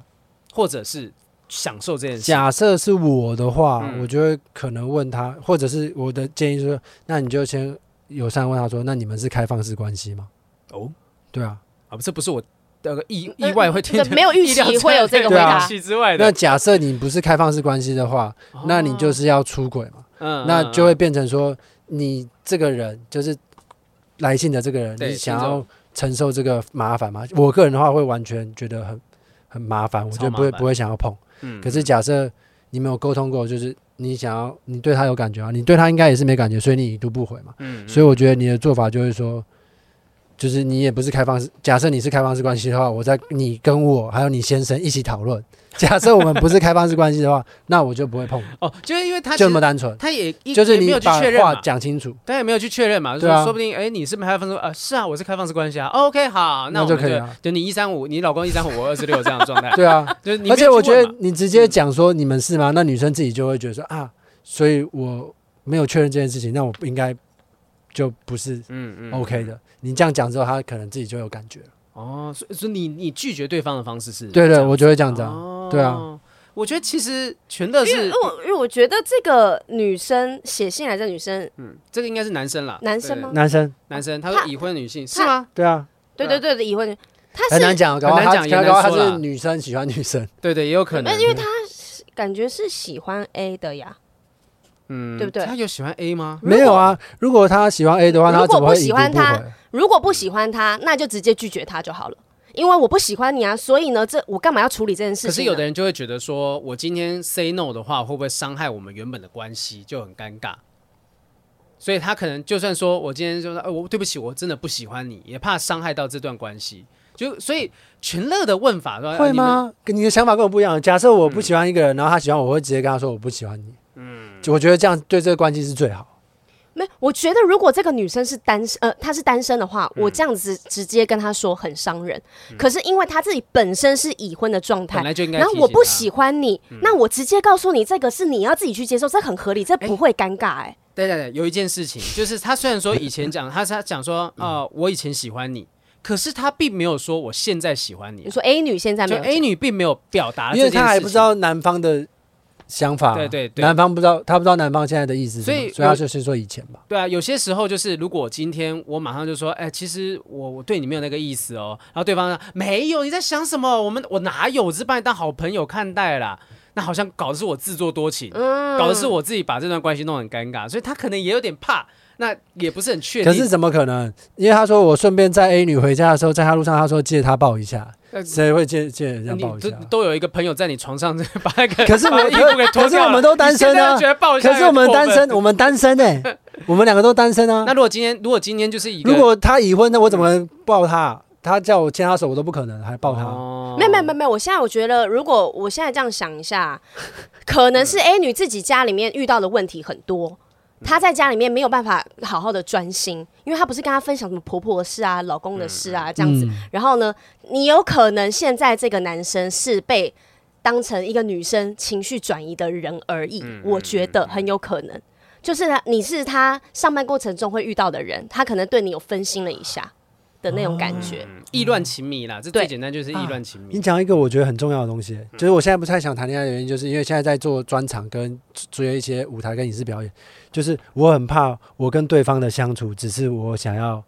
Speaker 2: 或者是享受这件事？
Speaker 1: 假设是我的话，嗯、我就会可能问他，或者是我的建议说，那你就先友善问他说，那你们是开放式关系吗？哦，对啊，
Speaker 2: 啊，这不是我那个意意外会听、
Speaker 3: 嗯，没有预期会有这个回答
Speaker 2: 之外
Speaker 1: 的。那假设你不是开放式关系的话，哦、那你就是要出轨嘛？嗯，那就会变成说，你这个人就是来信的这个人，你想要承受这个麻烦吗？我个人的话会完全觉得很很麻烦，我就不会不会想要碰。嗯，可是假设你没有沟通过，就是你想要你对他有感觉啊，你对他应该也是没感觉，所以你已读不回嘛。嗯，所以我觉得你的做法就是说。就是你也不是开放式，假设你是开放式关系的话，我在你跟我还有你先生一起讨论。[LAUGHS] 假设我们不是开放式关系的话，那我就不会碰。
Speaker 2: 哦，就是因为他
Speaker 1: 就这么单纯，
Speaker 2: 他也
Speaker 1: 就是你
Speaker 2: 没有去确认
Speaker 1: 话讲清楚，
Speaker 2: 他也没有去确认嘛，就是说不定哎，你是不是开放式？呃，是啊，我是开放式关系啊。OK，好，那我们就可以了。就你一三五，你老公一三五，我二四六这样的状态。[LAUGHS]
Speaker 1: 对啊，就是而且我觉得你直接讲说你们是吗？那女生自己就会觉得说啊，所以我没有确认这件事情，那我不应该。就不是嗯嗯 OK 的，你这样讲之后，他可能自己就有感觉了。
Speaker 2: 哦，所以所以你你拒绝对方的方式是？
Speaker 1: 对对，我就会这样讲。对啊，
Speaker 2: 我觉得其实全乐是，
Speaker 3: 因为因为我觉得这个女生写信来的女生，
Speaker 2: 嗯，这个应该是男生啦。
Speaker 3: 男生吗？
Speaker 1: 男生，
Speaker 2: 男生，他说已婚女性是吗？
Speaker 1: 对啊，
Speaker 3: 对对对的已婚，他
Speaker 1: 很难讲，
Speaker 2: 很难讲，也难说
Speaker 1: 他是女生喜欢女生，
Speaker 2: 对对，也有可能那，
Speaker 3: 因为他感觉是喜欢 A 的呀。嗯，对不对？
Speaker 2: 他有喜欢 A 吗？
Speaker 1: 没有啊。如果他喜欢 A 的话，他怎么会不回？如果不喜欢他，
Speaker 3: 如果不喜欢他，那就直接拒绝他就好了。因为我不喜欢你啊，所以呢，这我干嘛要处理这件事情？
Speaker 2: 可是有的人就会觉得说，我今天 say no 的话，会不会伤害我们原本的关系，就很尴尬。所以他可能就算说我今天就说，呃，我对不起，我真的不喜欢你，也怕伤害到这段关系。就所以群乐的问法说
Speaker 1: 会吗？跟你的想法跟我不一样。假设我不喜欢一个人，然后他喜欢我，我会直接跟他说我不喜欢你。嗯，就我觉得这样对这个关系是最好。
Speaker 3: 没，我觉得如果这个女生是单身，呃，她是单身的话，嗯、我这样子直接跟她说很伤人。嗯、可是因为她自己本身是已婚的状态，然后我不喜欢你，嗯、那我直接告诉你这个是你要自己去接受，这很合理，这不会尴尬、欸。哎，
Speaker 2: 对对对，有一件事情就是，他虽然说以前讲，他他讲说，啊、呃，我以前喜欢你，可是他并没有说我现在喜欢你。
Speaker 3: 你说 A 女现在没有
Speaker 2: ，A 女并没有表达，
Speaker 1: 因为她还不知道男方的。想法对对对，男方不知道，他不知道男方现在的意思，所以所以他就先说以前吧。
Speaker 2: 对啊，有些时候就是，如果今天我马上就说，哎，其实我我对你没有那个意思哦，然后对方说没有，你在想什么？我们我哪有？我只是把你当好朋友看待啦。那好像搞的是我自作多情，嗯，搞的是我自己把这段关系弄得很尴尬，所以他可能也有点怕。那也不是很确定。
Speaker 1: 可是怎么可能？因为他说我顺便载 A 女回家的时候，在他路上，他说借他抱一下。谁会借借人家抱一下？
Speaker 2: 都有一个朋友在你床上 [LAUGHS] 把那个，
Speaker 1: 可是我衣服给脱掉。可是我们都单身啊。可是我们单身，我们单身哎，[LAUGHS] 我们两个都单身啊。
Speaker 2: 那如果今天，如果今天就是一个，
Speaker 1: 如果他已婚，那我怎么抱他？他叫我牵他手，我都不可能，还抱他。
Speaker 3: 没有没有没有没有，我现在我觉得，如果我现在这样想一下，可能是 [LAUGHS] A 女自己家里面遇到的问题很多。她在家里面没有办法好好的专心，因为她不是跟她分享什么婆婆的事啊、老公的事啊这样子。然后呢，你有可能现在这个男生是被当成一个女生情绪转移的人而已，我觉得很有可能，就是他，你是他上班过程中会遇到的人，他可能对你有分心了一下。的那种感觉，
Speaker 2: 意乱情迷啦，这最简单就是意乱情迷。
Speaker 1: 你讲一个我觉得很重要的东西，就是我现在不太想谈恋爱的原因，就是因为现在在做专场跟做一些舞台跟影视表演，就是我很怕我跟对方的相处，只是我想要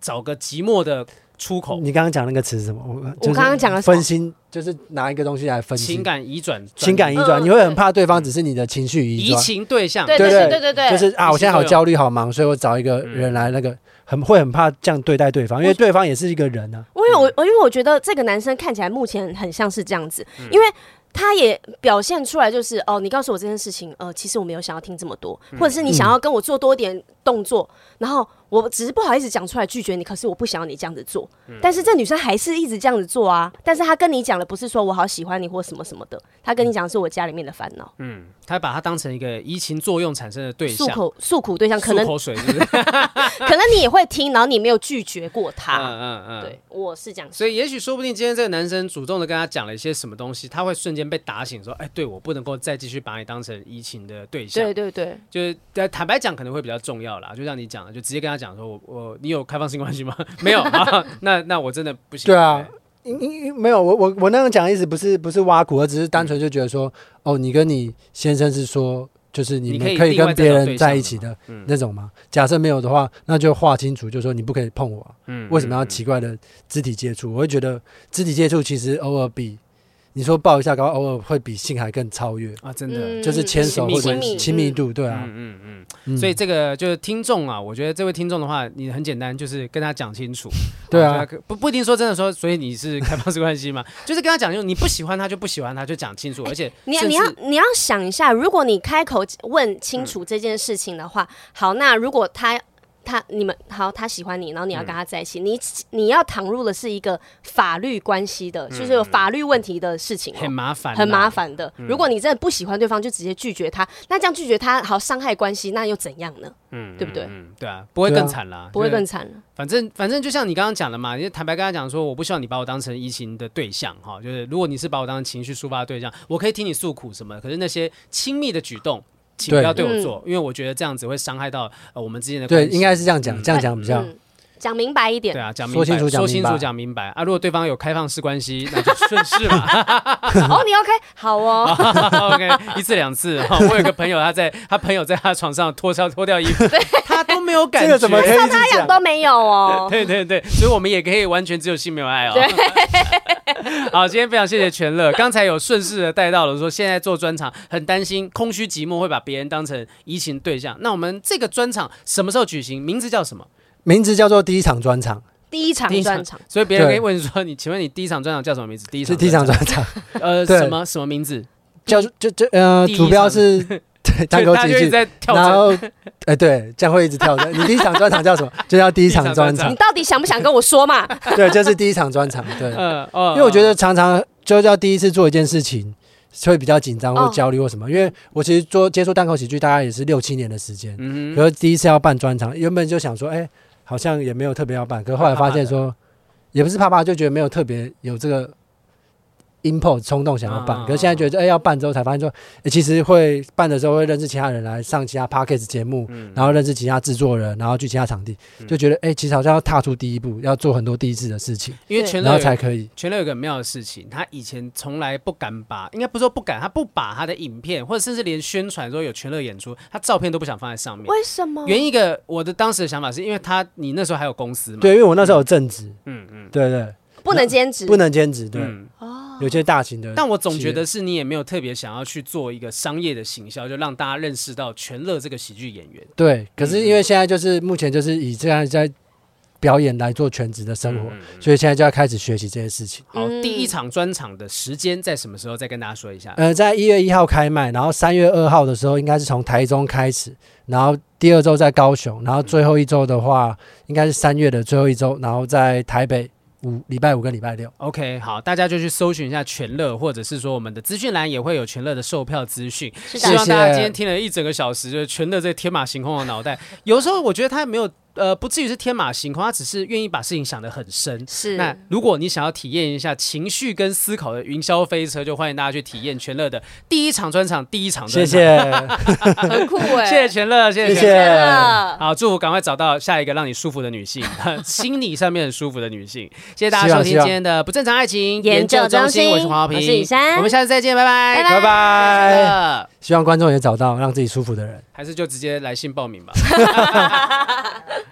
Speaker 2: 找个寂寞的出口。
Speaker 1: 你刚刚讲那个词是什么？我
Speaker 3: 我刚刚讲了
Speaker 1: 分心，就是拿一个东西来分心。
Speaker 2: 情感移转，
Speaker 1: 情感移转，你会很怕对方只是你的情绪移转，
Speaker 2: 移情对象。
Speaker 3: 对对对对对，
Speaker 1: 就是啊，我现在好焦虑好忙，所以我找一个人来那个。很会很怕这样对待对方，因为对方也是一个人呢、啊。
Speaker 3: 因为我我因为我觉得这个男生看起来目前很像是这样子，嗯、因为他也表现出来就是哦，你告诉我这件事情，呃，其实我没有想要听这么多，或者是你想要跟我做多点动作，嗯、然后我只是不好意思讲出来拒绝你，可是我不想要你这样子做。嗯、但是这女生还是一直这样子做啊。但是她跟你讲的不是说我好喜欢你或什么什么的，她跟你讲的是我家里面的烦恼。
Speaker 2: 嗯，她把她当成一个移情作用产生的对象，
Speaker 3: 诉苦诉苦对象，可能
Speaker 2: 口水是不是？[LAUGHS]
Speaker 3: 可能你也会听，然后你没有拒绝过他。嗯嗯嗯，对，我是这样。
Speaker 2: 所以也许说不定今天这个男生主动的跟他讲了一些什么东西，他会瞬间被打醒，说：“哎，对我不能够再继续把你当成移情的对象。”
Speaker 3: 对对对，
Speaker 2: 就是坦白讲可能会比较重要啦。就像你讲的，就直接跟他讲说：“我我你有开放性关系吗？[LAUGHS] 没有啊？[LAUGHS] 那那我真的不行。”
Speaker 1: 对啊，因因没有我我我那样讲的意思不是不是挖苦，而只是单纯就觉得说，哦，你跟你先生是说。就是你们可以跟别人在一起的那种吗？假设没有的话，那就划清楚，就说你不可以碰我。嗯，为什么要奇怪的肢体接触？我会觉得肢体接触其实偶尔比。你说抱一下，搞偶尔会比性还更超越
Speaker 2: 啊！真的，
Speaker 1: 就是牵手或者亲密度，对啊，
Speaker 2: 嗯嗯嗯。所以这个就是听众啊，我觉得这位听众的话，你很简单，就是跟他讲清楚。[LAUGHS]
Speaker 1: 对啊，
Speaker 2: 不不一定说真的说，所以你是开放式关系嘛？[LAUGHS] 就是跟他讲，就你不喜欢他就不喜欢他，就讲清楚。而且
Speaker 3: 你你要你要想一下，如果你开口问清楚这件事情的话，好，那如果他。他你们好，他喜欢你，然后你要跟他在一起，嗯、你你要躺入的是一个法律关系的，嗯、就是有法律问题的事情，
Speaker 2: 很麻烦，
Speaker 3: 很麻烦的。嗯、如果你真的不喜欢对方，就直接拒绝他，那这样拒绝他，好伤害关系，那又怎样呢？嗯，对不对？
Speaker 2: 嗯，对啊，不会更惨啦，
Speaker 3: 不会更惨了。
Speaker 2: 反正反正就像你刚刚讲的嘛，因为坦白跟他讲说，我不希望你把我当成移情的对象哈，就是如果你是把我当成情绪抒发的对象，我可以听你诉苦什么，可是那些亲密的举动。请不要对我做，因为我觉得这样子会伤害到呃我们之间的关系。
Speaker 1: 对，应该是这样讲，这样讲比较
Speaker 3: 讲明白一点。
Speaker 2: 对啊，讲说清楚，说清楚，讲明白啊。如果对方有开放式关系，那就顺势嘛。[LAUGHS]
Speaker 3: 哦，你 OK？好哦。[LAUGHS]
Speaker 2: OK，一次两次。我有个朋友，他在他朋友在他床上脱掉脱掉衣服，[LAUGHS] 他都没有感觉，
Speaker 1: 怎么可以
Speaker 3: 他痒都没有哦。[LAUGHS]
Speaker 2: 对对对，所以我们也可以完全只有性没有爱哦。[LAUGHS] 好，今天非常谢谢全乐。刚才有顺势的带到了说，现在做专场很担心空虚寂寞会把别人当成移情对象。那我们这个专场什么时候举行？名字叫什么？
Speaker 1: 名字叫做第一场专场。
Speaker 3: 第一场专场。
Speaker 2: 所以别人可以问说，你请问你第一场专场叫什么名字？第一场。
Speaker 1: 是第一场专场。
Speaker 2: 呃，什么什么名字？
Speaker 1: 叫就就呃，主标是。单口喜剧，然后，[LAUGHS] 哎，对，这样会一直跳的。你第一场专场叫什么？[LAUGHS] 就叫第一场专场。
Speaker 3: 你到底想不想跟我说嘛？[LAUGHS]
Speaker 1: 对，就是第一场专场。对，因为我觉得常常就叫第一次做一件事情，会比较紧张或焦虑或什么。因为我其实做接触单口喜剧大概也是六七年的时间，嗯，可是第一次要办专场，原本就想说，哎，好像也没有特别要办，可是后来发现说，也不是怕怕，就觉得没有特别有这个。Impulse 冲动想要办，可是现在觉得哎、欸、要办之后才发现说，欸、其实会办的时候会认识其他人来上其他 podcast 节目，嗯、然后认识其他制作人，然后去其他场地，嗯、就觉得哎、欸、其实好像要踏出第一步，要做很多第一次的事情，
Speaker 2: 因为全乐
Speaker 1: 然后才可以。
Speaker 2: 全乐有个很妙的事情，他以前从来不敢把，应该不是说不敢，他不把他的影片或者甚至连宣传说有全乐演出，他照片都不想放在上面。
Speaker 3: 为什么？
Speaker 2: 原因一个我的当时的想法是因为他你那时候还有公司嘛？
Speaker 1: 对，因为我那时候有正职，嗯嗯，对对，
Speaker 3: 不能兼职，
Speaker 1: 不能兼职，对。嗯有些大型的，
Speaker 2: 但我总觉得是你也没有特别想要去做一个商业的行销，就让大家认识到全乐这个喜剧演员。
Speaker 1: 对，可是因为现在就是目前就是以这样在表演来做全职的生活，嗯、所以现在就要开始学习这些事情。
Speaker 2: 好，第一场专场的时间在什么时候？再跟大家说一下。
Speaker 1: 呃，在一月一号开卖，然后三月二号的时候应该是从台中开始，然后第二周在高雄，然后最后一周的话应该是三月的最后一周，然后在台北。五礼拜五跟礼拜六
Speaker 2: ，OK，好，大家就去搜寻一下全乐，或者是说我们的资讯栏也会有全乐的售票资讯。希望大家今天听了一整个小时，就是全乐这天马行空的脑袋，有时候我觉得他没有。呃，不至于是天马行空，他只是愿意把事情想得很深。是，那如果你想要体验一下情绪跟思考的云霄飞车，就欢迎大家去体验全乐的第一场专场，第一场专场。
Speaker 1: 谢谢，[LAUGHS]
Speaker 3: 很酷哎！
Speaker 2: 谢谢全乐，谢谢
Speaker 1: 全乐。
Speaker 2: 好，祝福赶快找到下一个让你舒服的女性，[LAUGHS] 心理上面很舒服的女性。谢谢大家收听今天的不正常爱情研究中心，我是黄浩平，我是雨珊，我们下次再见，拜拜，
Speaker 1: 拜拜。希望观众也找到让自己舒服的人，
Speaker 2: 还是就直接来信报名吧。[LAUGHS]